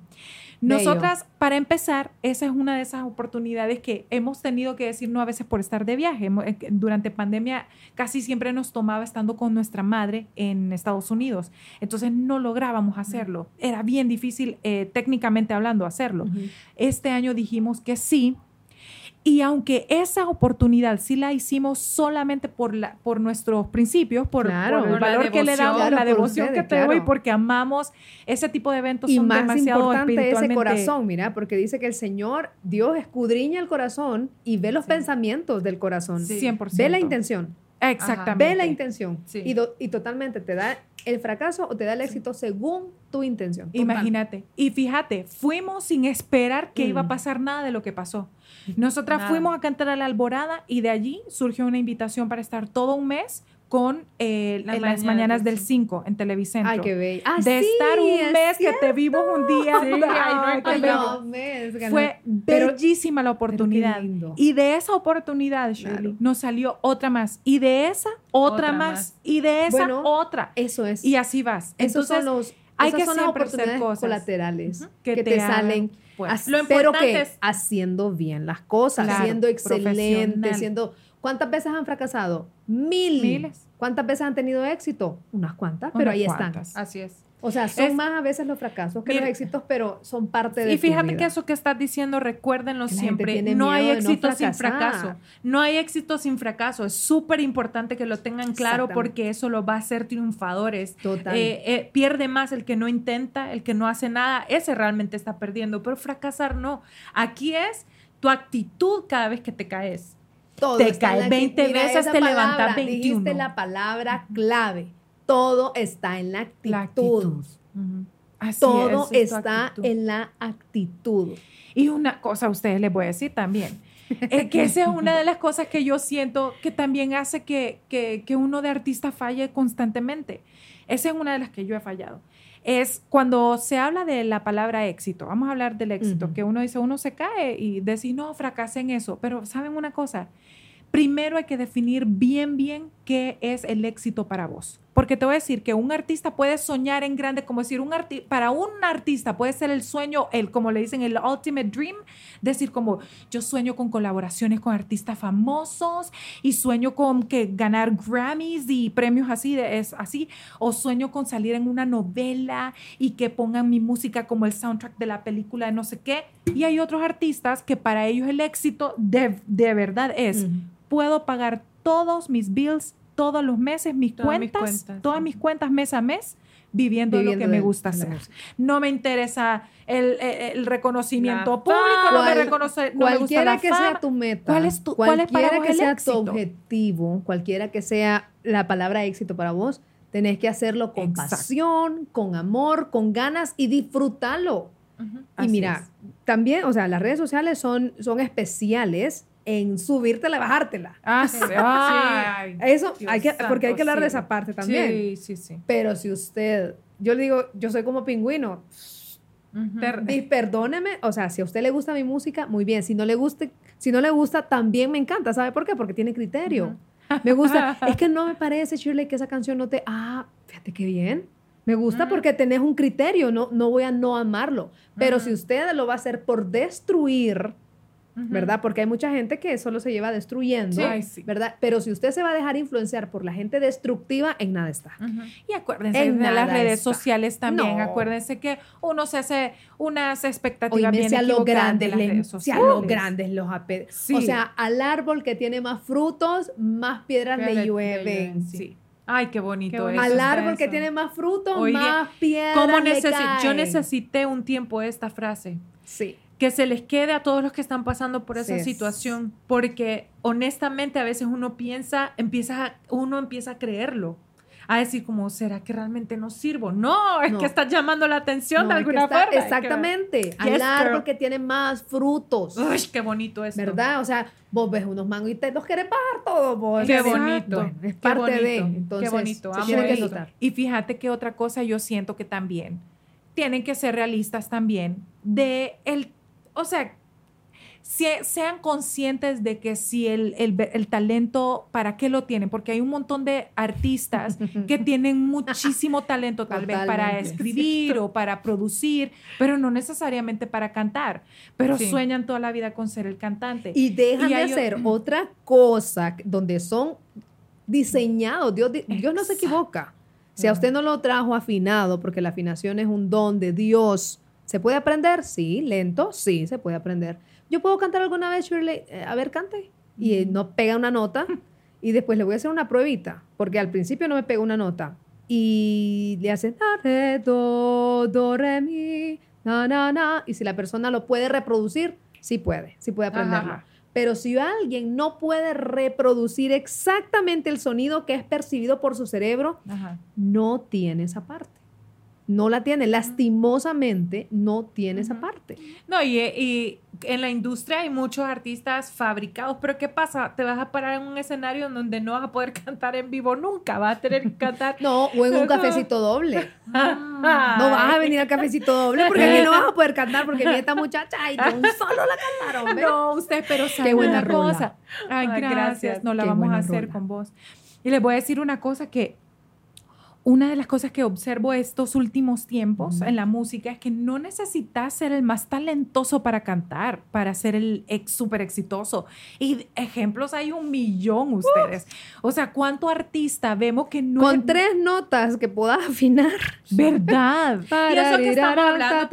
Bello. Nosotras, para empezar, esa es una de esas oportunidades que hemos tenido que decir no a veces por estar de viaje. Eh, Durante pandemia casi siempre nos tomaba estando con nuestra madre en Estados Unidos. Entonces no lográbamos hacerlo. Era bien difícil eh, técnicamente hablando hacerlo. Este año dijimos que sí. Y aunque esa oportunidad sí la hicimos solamente por, la, por nuestros principios, por, Claro. por el Por valor que le damos, Claro, la devoción ustedes, que te doy, claro. porque amamos ese tipo de eventos, Y son más demasiado importante ese corazón, mira, porque dice que el Señor, Dios escudriña el corazón y ve los Sí. pensamientos del corazón. Sí. 100%. Ve la intención. Exactamente. Ve la intención. Sí. Y, do- y totalmente te da el fracaso o te da el éxito según tu intención. Imagínate. Y fíjate, fuimos sin esperar que Mm. iba a pasar nada de lo que pasó. Nosotras Nada. fuimos a cantar a la Alborada y de allí surgió una invitación para estar todo un mes con eh, Las mañanas mañanas del del 5 en Televicentro. Ay, qué bello. Ah, de sí, estar un es mes que te vimos un día. Sí, ay, no, no, mes. Fue Pero- bellísima la pero oportunidad. Y de esa oportunidad, Shirley, Claro. nos salió otra más. Y de esa, otra, Otra más. más. Y de esa, Bueno, otra. Eso es. Y así vas. Esos Entonces, son los, hay esas que son las oportunidades cosas. colaterales Ujú. que, Que te, salen. pues, Lo pero importante que es- haciendo bien las cosas, Claro, siendo excelente, siendo. ¿Cuántas veces han fracasado? Mil. Miles. ¿Cuántas veces han tenido éxito? Unas cuantas, pero ahí cuantas. están. Así es. O sea, son Es- más a veces los fracasos que Mira, los éxitos, pero son parte de Y tu fíjate vida. que eso que estás diciendo, recuérdenlo siempre. No hay no éxito sin fracaso. No hay éxito sin fracaso. Es súper importante que lo tengan claro porque eso los va a hacer triunfadores. Total. Eh, eh, pierde más el que no intenta, el que no hace nada. Ese realmente está perdiendo. Pero fracasar no. Aquí es tu actitud cada vez que te caes. Todo te está en cae la 20 actitud. Mira, veces, te levantas 21. Dijiste la palabra clave. Todo está en la actitud. La actitud. Así Todo es, es está actitud. en la actitud. Y una cosa a ustedes les voy a decir también, eh, que esa es una de las cosas que yo siento que también hace que, que, que uno de artista falle constantemente. Esa es una de las que yo he fallado. Es cuando se habla de la palabra éxito, vamos a hablar del éxito, que uno dice, uno se cae y decir, no, fracasé en eso, pero ¿saben una cosa? Primero hay que definir bien, bien qué es el éxito para vos. Porque te voy a decir que un artista puede soñar en grande, como decir, un arti para un artista puede ser el sueño, el, como le dicen, el ultimate dream, decir como yo sueño con colaboraciones con artistas famosos y sueño con que ganar Grammys y premios así, de, es así, o sueño con salir en una novela y que pongan mi música como el soundtrack de la película de no sé qué. Y hay otros artistas que para ellos el éxito de, de verdad es, puedo pagar todos mis bills todos los meses, mis Todas mis cuentas, todas sí. mis cuentas mes a mes, viviendo, lo que me gusta hacer. No me interesa el, el- el reconocimiento La público, no me reconoce, no me gusta cualquiera la que fama. sea tu meta, ¿Cuál es tu- cuál es para cualquiera vos que el sea éxito? tu objetivo, cualquiera que sea la palabra éxito para vos, tenés que hacerlo con Exacto. pasión, con amor, con ganas y disfrutarlo. Y Así mira, es. también, o sea, las redes sociales son, son especiales en subírtela bajártela. Ah, sí. Ay, Eso, Dios hay que, porque hay que hablar de esa parte también. Sí, sí, sí. Pero si usted, yo le digo, yo soy como pingüino, y perdóneme, o sea, si a usted le gusta mi música, muy bien. Si no le guste, si no le gusta, también me encanta. ¿Sabe por qué? Porque tiene criterio. Me gusta. es que no me parece, Shirley, que esa canción no te. Ah, fíjate qué bien. Me gusta porque tenés un criterio. No, no voy a no amarlo. Pero si usted lo va a hacer por destruir, ¿verdad? Porque hay mucha gente que solo se lleva destruyendo, Sí. Ay, sí. ¿verdad? Pero si usted se va a dejar influenciar por la gente destructiva, en nada está. Y acuérdense En de las redes está. sociales también. No. Acuérdense que uno se hace unas expectativas bien si a lo equivocadas de grandes, las le- redes sociales. lo grandes los ape- Sí. O sea, al árbol que tiene más frutos, más piedras Que le llueven. sí. Ay, qué bonito. Qué eso. Al árbol que tiene más frutos, más piedras ¿Cómo le necesi- Yo caen. necesité un tiempo esta frase. Sí. Que se les quede a todos los que están pasando por esa Sí. situación, porque honestamente a veces uno piensa, empieza, a- uno empieza a creerlo, a decir como, ¿será que realmente no sirvo? No, es No. que estás llamando la atención No, de es alguna está- forma. Exactamente. Yes, al árbol girl. que tiene más frutos. Uy, qué bonito esto. ¿Verdad? O sea, vos ves unos mangos y te los querés bajar todos. Vos. Qué bonito. Bueno, es parte de. bonito. Entonces, Qué bonito. se tiene que. Y fíjate que otra cosa yo siento que también tienen que ser realistas también de el, o sea, si- sean conscientes de que si el, el, el talento, ¿para qué lo tienen? Porque hay un montón de artistas que tienen muchísimo talento tal vez para escribir o para producir, pero no necesariamente para cantar, pero Sí. sueñan toda la vida con ser el cantante. Y dejan Y de o- hacer otra cosa donde son diseñados. Dios, di- Dios no se equivoca. Si a usted no lo trajo afinado, porque la afinación es un don de Dios, ¿se puede aprender? Sí, lento, sí, se puede aprender. Yo puedo cantar alguna vez, Shirley, Eh, a ver, cante. Y eh, no pega una nota. Y después le voy a hacer una pruebita, porque al principio no me pega una nota. Y le hacen "La, re, do, do, re, mi, na, na, na. Y si la persona lo puede reproducir, sí puede, sí puede aprenderlo. Ajá. Pero si alguien no puede reproducir exactamente el sonido que es percibido por su cerebro, Ajá. no tiene esa parte. No la tiene. Lastimosamente, no tiene esa parte. No, y, y en la industria hay muchos artistas fabricados, pero ¿qué pasa? Te vas a parar en un escenario en donde no vas a poder cantar en vivo nunca, vas a tener que cantar. No, o en un cafecito doble. Ah. No vas a venir al cafecito doble porque aquí no vas a poder cantar porque vi esta muchacha y de un solo la cantaron. No, usted, pero sabe buena una rola. cosa. Ay, Ay, gracias. gracias. No la Qué vamos a buena hacer rola. con vos. Y les voy a decir una cosa que una de las cosas que observo estos últimos tiempos en la música es que no necesitas ser el más talentoso para cantar, para ser el ex súper exitoso. Y ejemplos hay un millón ustedes. O sea, ¿cuánto artista vemos que no Con es tres notas que puedas afinar. verdad? Y eso que estamos hablando-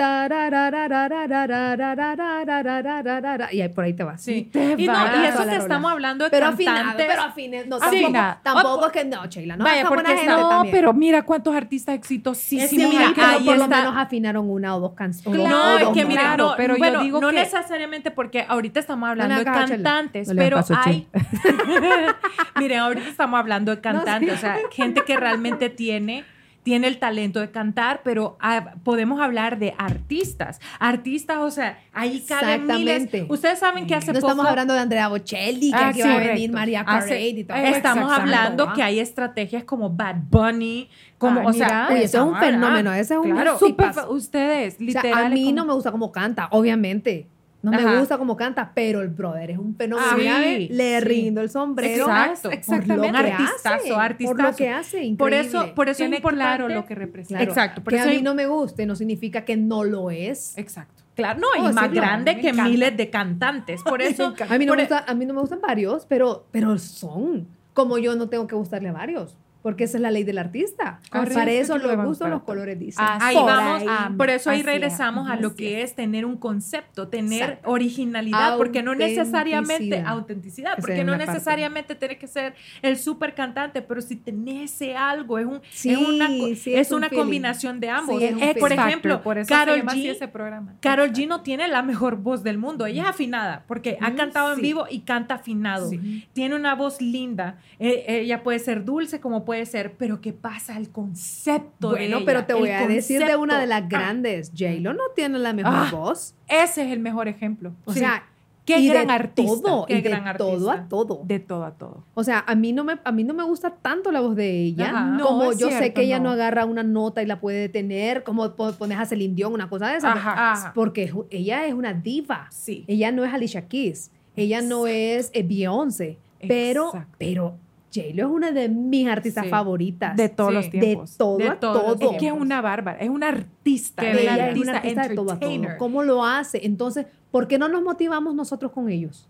Y ahí por ahí te vas. Sí. Te Y, no, va. y eso que estamos hablando de Pero afinado, cantantes. pero afines. No, Sí. tampoco, Afinado. tampoco es que no, Sheila. No, Vaya, porque No, también. pero mira cuántos artistas exitosísimos mira, pero ahí por lo menos afinaron una o dos canciones. No, es que mira, Claro, no, pero yo bueno, digo no que- necesariamente porque ahorita estamos hablando No, de cantantes, No pero paso, hay... Miren, ahorita estamos hablando de cantantes, o sea, gente que realmente tiene tiene el talento de cantar, pero ah, podemos hablar de artistas. Artistas, o sea, ahí caben miles. Exactamente. Ustedes saben que hace No poco... estamos hablando de Andrea Bocelli, que Ah, aquí va a venir María Carey y todo. estamos Exacto, hablando que hay estrategias como Bad Bunny, como, Ay, o sea. Oye, eso es un estamos fenómeno, ese es un Claro. Fa- ustedes, O sea, literal. a mí como- no me gusta cómo canta, obviamente. No me gusta cómo canta, pero el brother es un fenómeno. Ah, sí, le sí. rindo el sombrero. Exacto, por exactamente. lo que Artistazo, hace, Por lo artistazo. que hace, Por increíble. eso, por eso es claro lo que representa. Claro, Exacto, por que eso a mí hay- no me guste no significa que no lo es. Exacto. Claro, no, y Oh, sí, más no, grande que encanta. miles de cantantes. Por eso, A mí no, por me e- gusta, a mí no me gustan varios, pero, pero son. Como yo no tengo que gustarle a varios. Porque esa es la ley del artista. Correcto. Para eso los gustos, los colores dicen. Ah, Ahí Por vamos, ahí. por eso ahí regresamos a lo que es tener un concepto, tener Exacto. originalidad, porque no necesariamente Autenticidad. porque no la parte. necesariamente tienes que ser el super cantante, pero si tenés ese algo, es, un, Sí, es una, sí, es es un una feeling. combinación de ambos. Sí, es un Eh, por feeling. ejemplo, por eso se Carol G, ese programa. Carol G no tiene la mejor voz del mundo, ella es afinada, porque ha Mm, cantado en vivo y canta afinado. Sí. Tiene una voz linda, eh, ella puede ser dulce como puede ser, pero ¿qué pasa? El concepto de Bueno, ella, pero te voy a decir de una de las grandes. J-Lo no tiene la mejor Ah. voz. Ese es el mejor ejemplo. O Sí. sea, Qué y gran de artista. todo, Qué y de gran todo artista. a todo. De todo a todo. O sea, a mí no me, a mí no me gusta tanto la voz de ella. Ajá. No, como es yo sé que ella no. no. agarra una nota y la puede detener, como po- pones a Celine Dion, una cosa de esa. Ajá. Ajá. Porque ella es una diva. Sí. Ella no es Alicia Keys. Ella no es eh, Beyoncé. Pero, Exacto. pero J-Lo es una de mis artistas Sí. favoritas. De todos Sí. los de tiempos. todo De a todo. Es que es una bárbara, es una artista, es una Ella es artista, una artista de todo a todo. ¿Cómo lo hace? Entonces, ¿por qué no nos motivamos nosotros con ellos?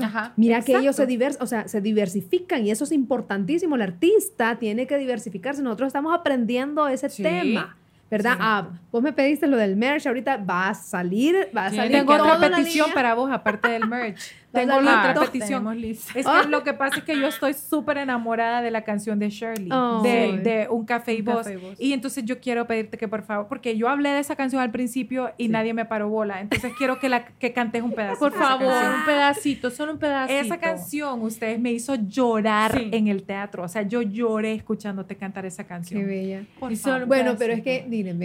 Ajá. Mira que ellos se, Exacto. divers, o sea, se diversifican y eso es importantísimo. El artista tiene que diversificarse. Nosotros estamos aprendiendo ese Sí. tema. ¿Verdad? Ah, vos me pediste lo del merch, ahorita va a salir, va a Sí, salir Tengo otra petición para vos, aparte del merch. Tengo la otra petición. Es que lo que pasa es que yo estoy súper enamorada de la canción de Shirley, Oh. de, Sí. de Un Café y Voz. Y entonces yo quiero pedirte que por favor, porque yo hablé de esa canción al principio y Sí. nadie me paró bola. Entonces quiero que, la, que cantes un pedazo. Por favor, un pedacito, solo un pedacito. Esa canción, ustedes me hizo llorar Sí. en el teatro. O sea, yo lloré escuchándote cantar esa canción. Qué bella. Por Y favor. Bueno, pero es que,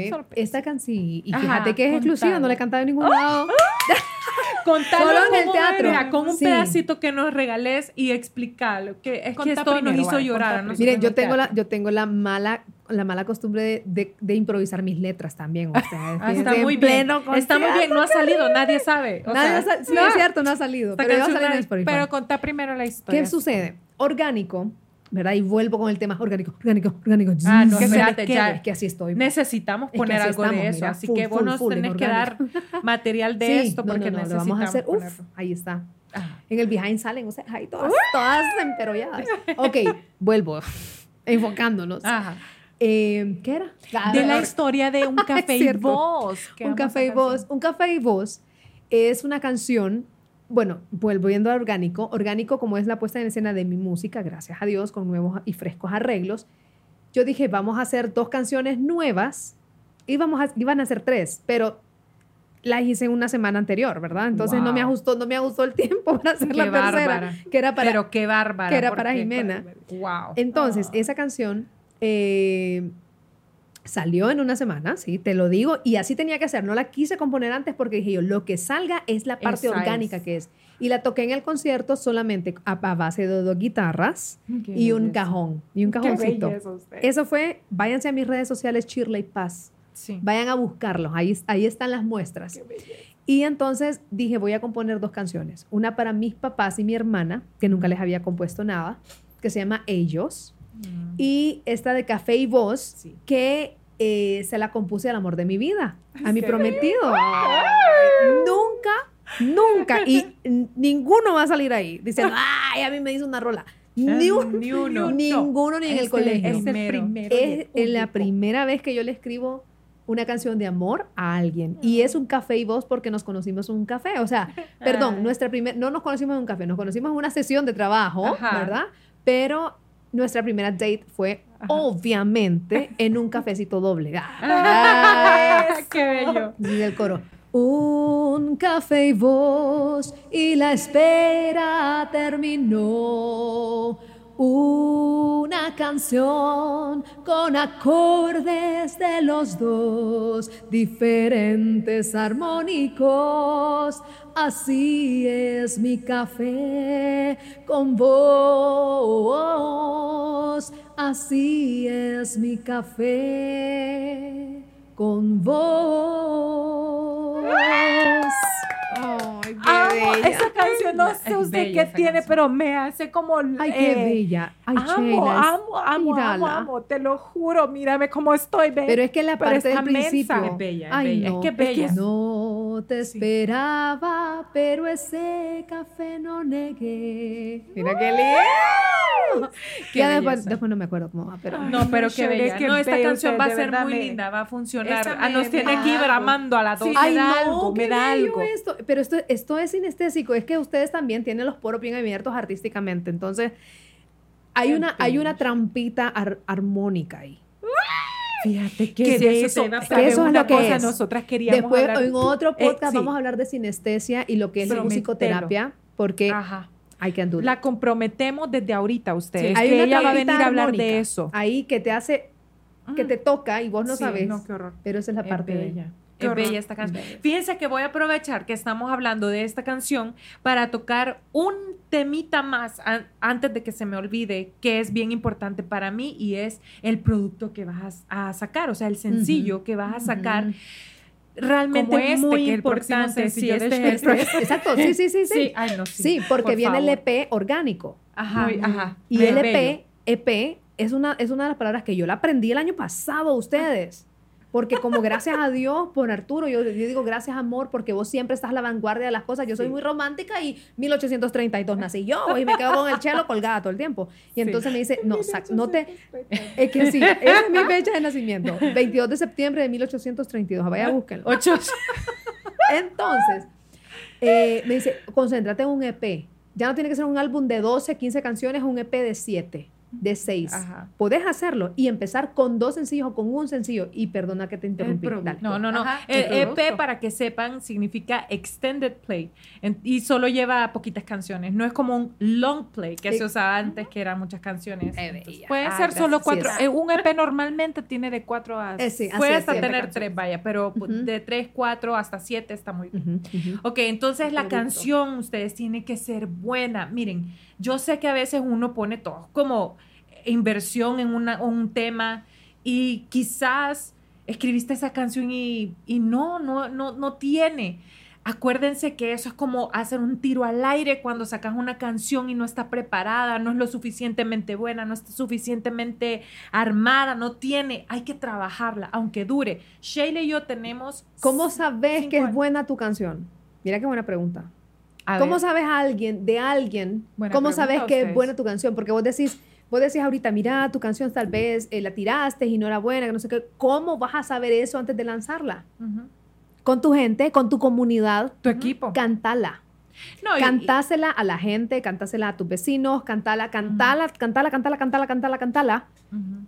Sorpresa. esta canción, y Ajá, fíjate que es exclusiva, no la he cantado en ningún lado. Contalo Solo en el teatro. era, con un Sí. pedacito que nos regales y explicarlo. Que es que Contá esto nos primero, hizo vale, llorar. contá a nosotros Miren, en yo tengo, la, yo tengo la mala la mala costumbre de, de- de improvisar mis letras también. O sea, Ah, está muy en bien. Está muy bien, no ha salido, nadie sabe. O Nadie sea, ha sí, es cierto, no ha salido. Esta Pero va a salir. Pero contá primero la historia. ¿Qué sucede? Orgánico, ¿verdad? Y vuelvo con el tema orgánico, orgánico, orgánico. Ah, no, Que espérate, ya. Es que así estoy. necesitamos Es que poner algo estamos, de eso. mira, así full, que vos full, nos full en tenés que dar material de Sí, esto no, porque no, no, lo necesitamos vamos a hacer. Uf, ahí está. Ah. En el behind salen, o sea, ahí todas, todas emperolladas. Ok, vuelvo. Enfocándonos. Ajá. Eh, ¿Qué era? De la Ah, historia de Un Café y. Voz. Un café y voz. Un café y voz es una canción, bueno, volviendo a orgánico, orgánico como es la puesta en escena de mi música, gracias a Dios, con nuevos y frescos arreglos. Yo dije, vamos a hacer dos canciones nuevas y vamos a, iban a hacer tres, pero las hice una semana anterior, ¿verdad? Entonces no me ajustó, no me ajustó el tiempo para hacer Qué la tercera, bárbara. que era para Pero qué bárbara. que era para Jimena. Wow. entonces, Ah. esa canción eh, salió en una semana, sí, te lo digo, y así tenía que ser. No la quise componer antes porque dije yo, lo que salga es la parte Esa orgánica es. que es. Y la toqué en el concierto solamente a, a base de dos guitarras Qué y un cajón, y un cajoncito. Eso fue, váyanse a mis redes sociales, Shirley Paz. Sí. Vayan a buscarlos, ahí, ahí están las muestras. Y entonces dije, voy a componer dos canciones. Una para mis papás y mi hermana, que nunca les había compuesto nada, que se llama Ellos. y esta de Café y Voz, Sí. que eh, se la compuse al amor de mi vida, a mi prometido. Nunca, nunca, y ninguno va a salir ahí diciendo, ay, a mí me hizo una rola. Ni, un- Ni uno. ninguno ni en el colegio. Es el Mero. primero. es en la primera vez que yo le escribo una canción de amor a alguien. Y es un café y voz porque nos conocimos en un café. O sea, perdón, nuestra primer, no nos conocimos en un café, nos conocimos en una sesión de trabajo, Ajá. ¿verdad? Pero nuestra primera date fue Ajá. obviamente en un cafecito doble. Ah, ¡Qué bello! Dice el coro. Un café y voz y la espera terminó. Una canción con acordes de los dos, diferentes armónicos. Así es mi café con voz. Así es mi café con voz. Bella. esa canción, no sé Es usted bella qué tiene, canción. pero me hace como... Ay, qué eh, bella. Ay, amo, Sheila, es- amo, amo, amo, amo, te lo juro, mírame cómo estoy, ve. Pero es que la parte del mensa. principio. Es bella, es Ay, bella. no. Es que es bella. No te Sí. esperaba, pero ese café no negué. Mira qué lindo. Qué ya después, después no me acuerdo cómo va, pero. Ay, No, pero qué bella. qué No, esta canción usted, va a ser muy me- linda, va a funcionar. Ah, nos tiene aquí bramando a las dos. Ay, me da algo, me da algo. Esto. Pero esto, esto es que ustedes también tienen los poros bien abiertos artísticamente. Entonces, hay una, hay una trampita ar- armónica ahí. Fíjate que Que de eso eso, te va a ¿sabe Que eso es lo que cosa? es. Nosotras queríamos Después, hablar- en otro Eh, podcast, sí. vamos a hablar de sinestesia y lo que es la musicoterapia, porque Ajá. hay que andurar. La comprometemos desde ahorita ustedes. Hay que una ella va a venir a hablar de eso. Ahí que te hace, que Mm. te toca y vos no Sí, sabes. No, qué horror. Pero esa es la Es parte de ella. Qué Es horror. bella esta canción. Bella. Fíjense que voy a aprovechar que estamos hablando de esta canción para tocar un temita más an- antes de que se me olvide, que es bien importante para mí y es el producto que vas a sacar, o sea, el sencillo que vas a sacar. Realmente Como este, muy que importante. Sí, sencillo de este Exacto, sí, sí, sí, sí. Sí, ay, no, sí. Sí, porque por viene el. EP orgánico. Ajá, Muy- ajá. Y el. EP, EP es una, es una de las palabras que yo la aprendí el año pasado a ustedes. Porque como gracias a Dios por Arturo, yo, yo digo gracias amor porque vos siempre estás a la vanguardia de las cosas. Yo soy Sí. muy romántica y 1832 nací yo y me quedo con el chelo colgada todo el tiempo. Y entonces me dice, no, sac- no te... Es que sí, esa es mi fecha de nacimiento. 22 de septiembre de 1832. Vaya, búsquenlo. Ocho. Entonces, eh, me dice, concéntrate en un EP. Ya no tiene que ser un álbum de 12, 15 canciones, un EP de 7, de 6. Ajá. Podés hacerlo y empezar con dos sencillos o con un sencillo. Y perdona que te interrumpí. No, no, no. Ajá, el el EP, producto. para que sepan, significa extended play En- y solo lleva poquitas canciones. No es como un long play que Sí. se usaba antes, que eran muchas canciones. Entonces. Puede Ah, ser solo cuatro. Eh, un EP normalmente tiene de cuatro a... Eh, sí, Puede hasta tener tres, vaya, pero de tres, cuatro hasta siete está muy bien. Ujú. Ok, entonces la canción, ustedes tiene que ser buena. Miren, yo sé que a veces uno pone todo como inversión en una- un tema y quizás escribiste esa canción y, y no, no, no, no tiene. Acuérdense que eso es como hacer un tiro al aire cuando sacas una canción y no está preparada, no es lo suficientemente buena, no está suficientemente armada, no tiene, hay que trabajarla, aunque dure. Sheila y yo tenemos... ¿Cómo sabes que es años. buena tu canción? Mira qué buena pregunta. A ¿Cómo ver. sabes a alguien, de alguien, Buena cómo sabes que es buena tu canción? Porque vos decís, vos decís ahorita, mira, tu canción tal vez eh, la tiraste y no era buena, que no sé qué. ¿Cómo vas a saber eso antes de lanzarla? Con tu gente, con tu comunidad, Tu equipo. cántala. No, y- Cantásela a la gente, cantásela a tus vecinos, cantala, cantala, cantala, cantala, cantala, cantala, cantala.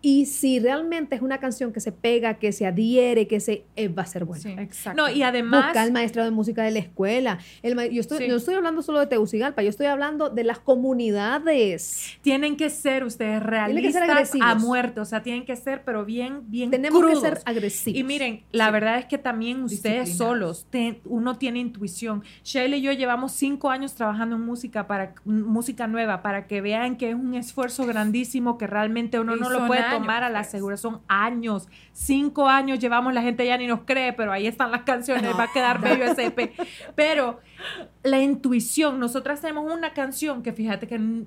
Y si realmente es una canción que se pega, que se adhiere, que se eh, va a ser buena. Sí. Exacto. No, y además... Busca al maestro de música de la escuela. El yo estoy, Sí. no estoy hablando solo de Tegucigalpa, yo estoy hablando de las comunidades. Tienen que ser ustedes que ser realistas agresivos. a muerte, o sea, tienen que ser, pero bien, bien Tenemos crudos. que ser agresivos. Y miren, la Sí. verdad es que también ustedes solos, te- uno tiene intuición. Sheila y yo llevamos cinco años trabajando en música para música nueva, para que vean que es un esfuerzo grandísimo que realmente uno Y no lo puede años, tomar a la pues. segura. Son años, cinco años llevamos, la gente ya ni nos cree, pero ahí están las canciones, va a quedar bello ese EP. Pero la intuición, nosotras tenemos una canción que fíjate que mm,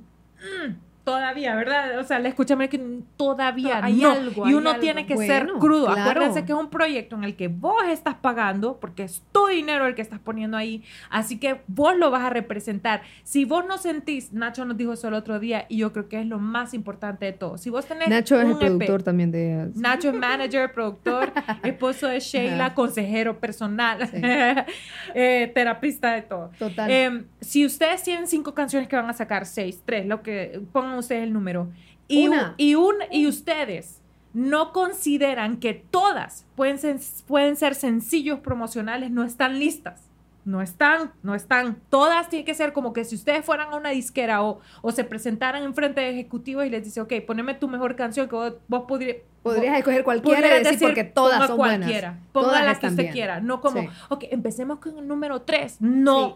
todavía, ¿verdad? O sea, le escúchame que todavía Hay no. algo, y hay uno algo. tiene que Bueno, ser crudo. claro. Acuérdense que es un proyecto en el que vos estás pagando, porque es tu dinero el que estás poniendo ahí. Así que vos lo vas a representar. Si vos no sentís, Nacho nos dijo eso el otro día, y yo creo que es lo más importante de todo. Si vos tenés Nacho es un el EP, productor también de... Nacho es manager, productor, esposo de Sheila, Ajá. consejero personal, Sí. eh, terapista de todo. Total. Eh, si ustedes tienen cinco canciones que van a sacar, seis, tres, lo que pongan ustedes el número, y, Una. y, un, y ustedes no consideran que todas pueden ser, pueden ser sencillos promocionales, no están listas. No están, no están. Todas tienen que ser como que si ustedes fueran a una disquera o, o se presentaran en frente de ejecutivos y les dice, ok, poneme tu mejor canción que vos, vos podrí- Podrías vos- escoger cualquiera y decir, porque todas ponga son cualquiera, buenas. Ponga Todas la que usted bien. quiera. No como, Sí. ok, empecemos con el número 3. No. Sí.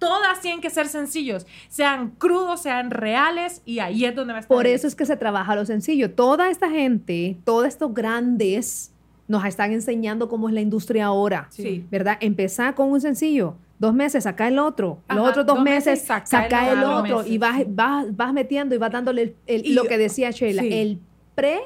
Todas tienen que ser sencillos, sean crudos, sean reales, y ahí es donde va a estar. Por eso es que se trabaja lo sencillo. Toda esta gente, todos estos grandes, nos están enseñando cómo es la industria ahora. Sí. ¿Verdad? Empezar con un sencillo. Dos meses, saca el otro. Los Ajá, otros dos, dos meses, meses, saca saca el el otro. Y vas, vas, vas metiendo y vas dándole el- el- Y lo yo- que decía Sheila, sí. el pre,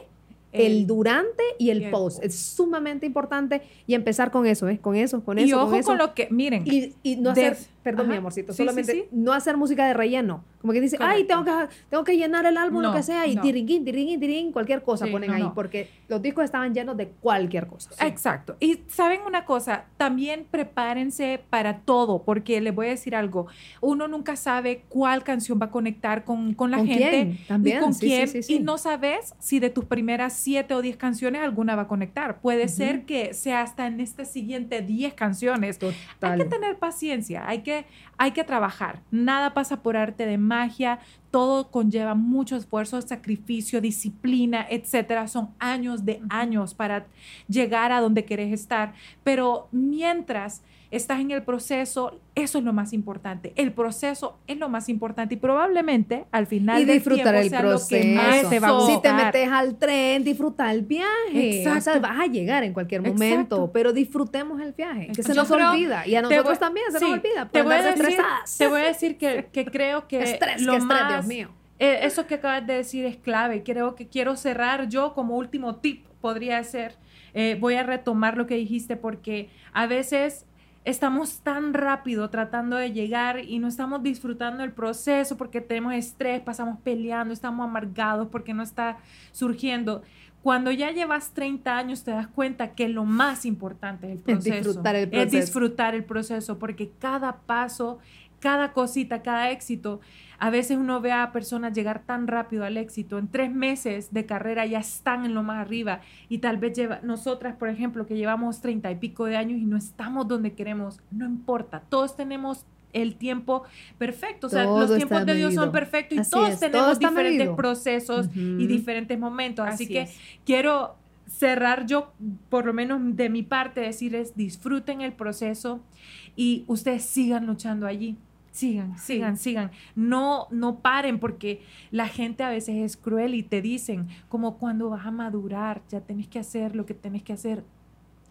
el, El- durante y el y el post. post. Es sumamente importante y empezar con eso, ¿eh? Con eso, con eso, y ojo con con, eso. lo que, miren, Y, y no De- hacer, perdón, mi amorcito, Sí, solamente sí. no hacer música de relleno. Como que dice, ay, tengo que, tengo que llenar el álbum, lo que sea, y no. tiringuín, tiringuín, tiringuín, cualquier cosa ponen no, ahí, porque los discos estaban llenos de cualquier cosa. Exacto. Y saben una cosa, también prepárense para todo, porque les voy a decir algo. Uno nunca sabe cuál canción va a conectar con, con la ¿Con gente. quién? También, y con quién. Y no sabes si de tus primeras siete o diez canciones alguna va a conectar. Puede ser que sea hasta en este siguiente diez canciones. Hay que tener paciencia, hay que, hay que trabajar. Nada pasa por arte de magia, todo conlleva mucho esfuerzo, sacrificio, disciplina, etcétera. Son años de años para llegar a donde querés estar. Pero mientras estás en el proceso, eso es lo más importante. El proceso es lo más importante y probablemente al final y del disfrutar tiempo el sea lo que más proceso. te va a gustar. Si te metes al tren, disfruta el viaje. O sea, Exacto. vas a llegar en cualquier momento, Exacto. pero disfrutemos el viaje, que se Yo nos creo- olvida. Y a nosotros voy- también se sí, nos olvida. Te por voy, a decir, te voy a decir que, que creo que Estrés, lo qué estrés, más, Dios mío. eh, eso que acabas de decir es clave. Creo que quiero cerrar yo como último tip, podría ser. eh, voy a retomar lo que dijiste porque a veces estamos tan rápido tratando de llegar y no estamos disfrutando el proceso porque tenemos estrés, pasamos peleando, estamos amargados porque no está surgiendo. Cuando ya llevas 30 años te das cuenta que lo más importante es el Es disfrutar el Es proceso. disfrutar el proceso porque cada paso, cada cosita, cada éxito, a veces uno ve a personas llegar tan rápido al éxito. En tres meses de carrera ya están en lo más arriba y tal vez lleva, nosotras, por ejemplo, que llevamos treinta y pico de años y no estamos donde queremos, no importa, todos tenemos el tiempo perfecto, o sea, Todo los tiempos de Dios son perfectos y Así todos es, tenemos diferentes medido. procesos y diferentes momentos, así, Así que es. quiero cerrar yo, por lo menos de mi parte, decirles, disfruten el proceso y ustedes sigan luchando allí. Sigan, sigan, sigan. No, no paren porque la gente a veces es cruel y te dicen, como cuando vas a madurar, ya tenés que hacer lo que tenés que hacer.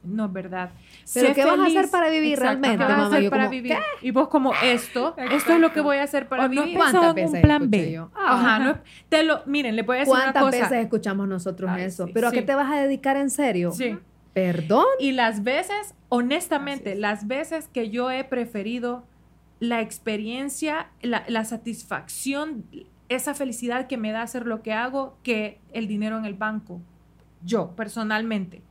No es verdad. Pero Sé ¿qué vas a feliz. hacer para vivir Exacto, realmente, ¿Qué vas a mamá? hacer Yo para como, vivir? Y vos como esto, esto es lo que voy a hacer para O no vivir. pensado ¿Cuántas en un plan B? yo? Ajá, no te lo, miren, le voy a decir una ¿Cuántas cosa. veces escuchamos nosotros Ay, eso? sí, ¿Pero a qué sí. te vas a dedicar en serio? Sí. ¿Perdón? Y las veces, honestamente, las veces que yo he preferido la experiencia, la, la satisfacción, esa felicidad que me da hacer lo que hago, que el dinero en el banco. Yo, personalmente.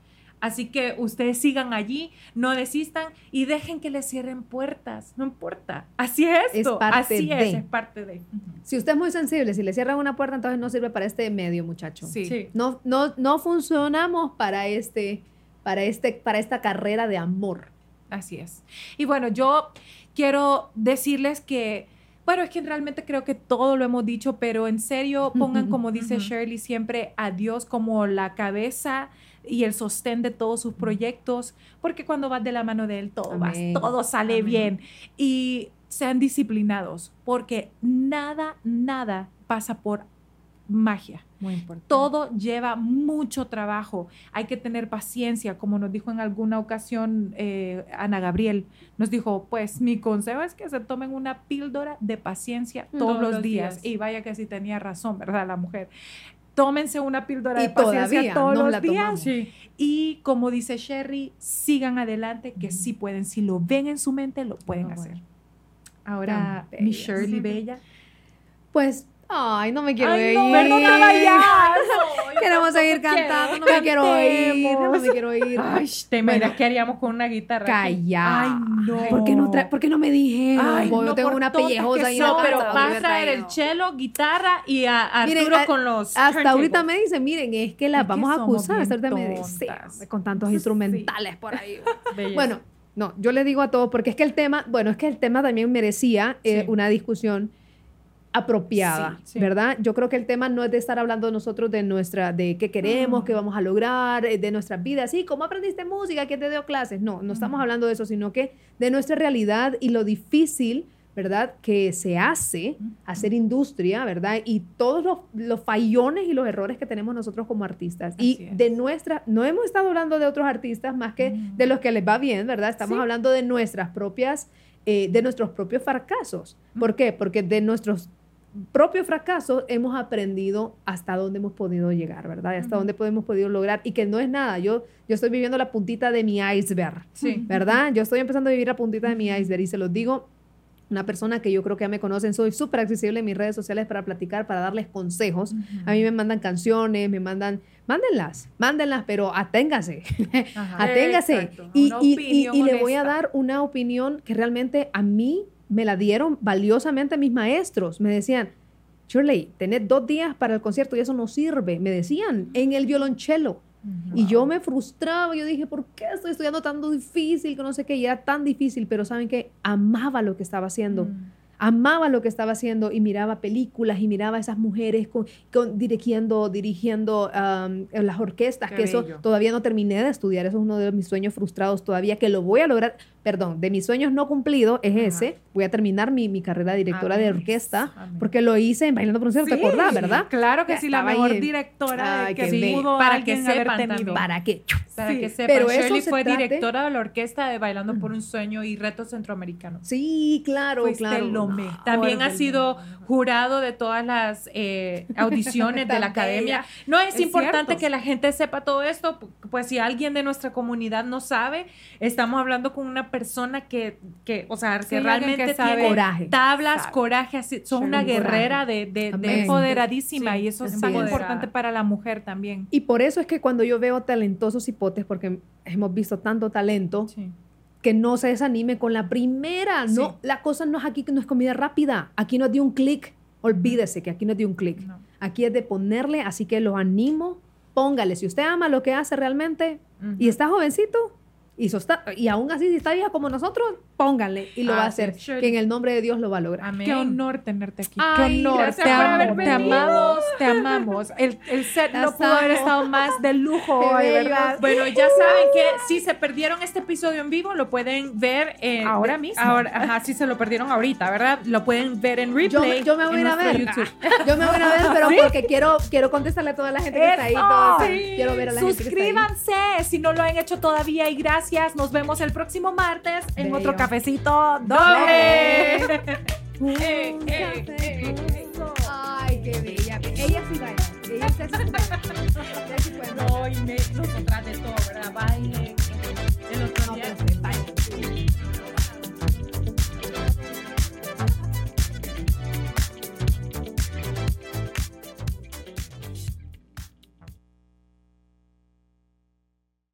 Así que ustedes sigan allí, no desistan y dejen que les cierren puertas. No importa. Así es Es esto. parte Así de. es, es parte de. Si usted es muy sensible, si le cierran una puerta, entonces no sirve para este medio, muchacho. Sí. Sí. No, no, no funcionamos para este, para este, para esta carrera de amor. Así es. Y bueno, yo quiero decirles que, bueno, es que realmente creo que todo lo hemos dicho, pero en serio, pongan, como dice. Shirley, siempre a Dios como la cabeza y el sostén de todos sus proyectos, porque cuando vas de la mano de Él, todo, vas, todo sale Amén. bien. Y sean disciplinados, porque nada, nada pasa por magia. Muy importante. Todo lleva mucho trabajo. Hay que tener paciencia, como nos dijo en alguna ocasión eh, Ana Gabriel. Nos dijo, pues mi consejo es que se tomen una píldora de paciencia todos, los, días. Y vaya que sí tenía razón, ¿verdad? La mujer. Tómense una píldora Y de paciencia todos los días. Sí. Y como dice Sherry, sigan adelante, que sí pueden. Si lo ven en su mente, lo pueden Ah, hacer. bueno. Ahora, mi. Shirley Bella. Pues, ay, no me quiero Ay, ir. no, perdónala ya. Queremos seguir cantando, no me quiero ir, no me quiero ir. Ay, te imaginas qué haríamos con una guitarra. Calla. Ay, no. ¿Por qué no, ¿Por qué no me dijeron? Ay, Yo no, tengo por una pellejosa ahí No, pero casa, va hubiera a traer el cello, guitarra y a Arturo Miren, a- con los. Hasta ahorita me dicen, miren, es que la Es que vamos a acusar. Hasta ahorita me dicen, con tantos instrumentales por ahí. Bueno, no, yo le digo a todos, porque es que el tema, bueno, es que el tema también merecía eh, una discusión apropiada, Sí, sí. ¿verdad? Yo creo que el tema no es de estar hablando nosotros de nuestra, de qué queremos, Mm. qué vamos a lograr, eh, de nuestras vidas, sí, cómo aprendiste música, quién te dio clases, no, no estamos Mm. hablando de eso, sino que de nuestra realidad y lo difícil, ¿verdad? Que se hace Mm. hacer industria, ¿verdad? Y todos los, los fallones y los errores que tenemos nosotros como artistas. Así y es. de nuestra, no hemos estado hablando de otros artistas más que de los que les va bien, ¿verdad? Estamos Sí. hablando de nuestras propias, eh, de nuestros propios fracasos. ¿Por qué? Porque de nuestros propios fracasos hemos aprendido hasta dónde hemos podido llegar, ¿verdad? Hasta Ujú. dónde hemos podido lograr y que no es nada. Yo, yo estoy viviendo la puntita de mi iceberg, Sí. ¿verdad? Yo estoy empezando a vivir la puntita de mi iceberg y se los digo. Una persona que yo creo que ya me conocen, soy súper accesible en mis redes sociales para platicar, para darles consejos. A mí me mandan canciones, me mandan, mándenlas, mándenlas, pero aténgase. Ajá. Aténgase. Y, y- y- y le voy a dar una opinión que realmente a mí me la dieron valiosamente mis maestros. Me decían, Shirley, tenés dos días para el concierto y eso no sirve. Me decían, en el violonchelo. Y yo me frustraba, yo dije, ¿por qué estoy estudiando tan difícil? Que no sé qué, y era tan difícil, pero ¿saben qué? Amaba lo que estaba haciendo amaba lo que estaba haciendo y miraba películas y miraba a esas mujeres con, con- dirigiendo, dirigiendo en las orquestas, Qué que eso todavía no terminé de estudiar, eso es uno de mis sueños frustrados todavía, que lo voy a lograr, perdón, de mis sueños no cumplidos es Ajá. ese, voy a terminar mi, mi carrera de directora de orquesta, Amén. porque lo hice en Bailando por un Cielo, ¿te Sí, acordás, verdad? Claro que sí, la mejor ahí. directora Ay, que bello. pudo Para que sepan tenido. también. ¿Para? Para Sí, que sepan, pero eso Shirley se fue trate- directora de la orquesta de Bailando por un Sueño y Reto Centroamericano. Sí, claro, Fuiste claro. lo No. También ha sido jurado de todas las eh, audiciones de la academia. No es, Es importante cierto. que la gente sepa todo esto, pu- pues si alguien de nuestra comunidad no sabe, estamos hablando con una persona que, que o sea, Sí, que alguien realmente que sabe. tiene Coraje. tablas, Sabe. coraje, así, son Sí, una guerrera de, de, de- empoderadísima Sí, y eso es tan importante para la mujer también. Y por eso es que cuando yo veo talentosos hipotes, porque hemos visto tanto talento, Sí. que no se desanime con la primera. No, Sí. la cosa no es aquí, no es comida rápida. Aquí no es de un clic. Olvídese que aquí no es de un clic. No. Aquí es de ponerle, así que los animo. Póngale, si usted ama lo que hace realmente Ujú. y está jovencito, y, sosta- y aún así si está vieja como nosotros, pónganle y lo va a hacer. Que en el nombre de Dios lo va a lograr. Amén. Qué honor tenerte aquí. Ay, Qué honor. Te amo, te amamos, te amamos. El, el set Ya no pudo haber estado más de lujo Qué hoy. ¿verdad? Bueno, ya saben que si se perdieron este episodio en vivo, lo pueden ver eh, Ahora mismo. Ahora, ajá, si se lo perdieron ahorita, ¿verdad? Lo pueden ver en replay. Yo me, yo me voy a ir ver. YouTube. Yo me voy a ir a ver, pero porque quiero, quiero contestarle a toda la gente que está ahí. Quiero ver a la gente que está ahí. Suscríbanse si no lo han hecho todavía y gracias. Nos vemos el próximo martes en Bello. otro cafecito doble. Eh, eh, eh, Ay, qué bella. Ella sí baila. Ella sí baila. Ella sí puede. No, y me, nosotras de todo, ¿verdad? Baile,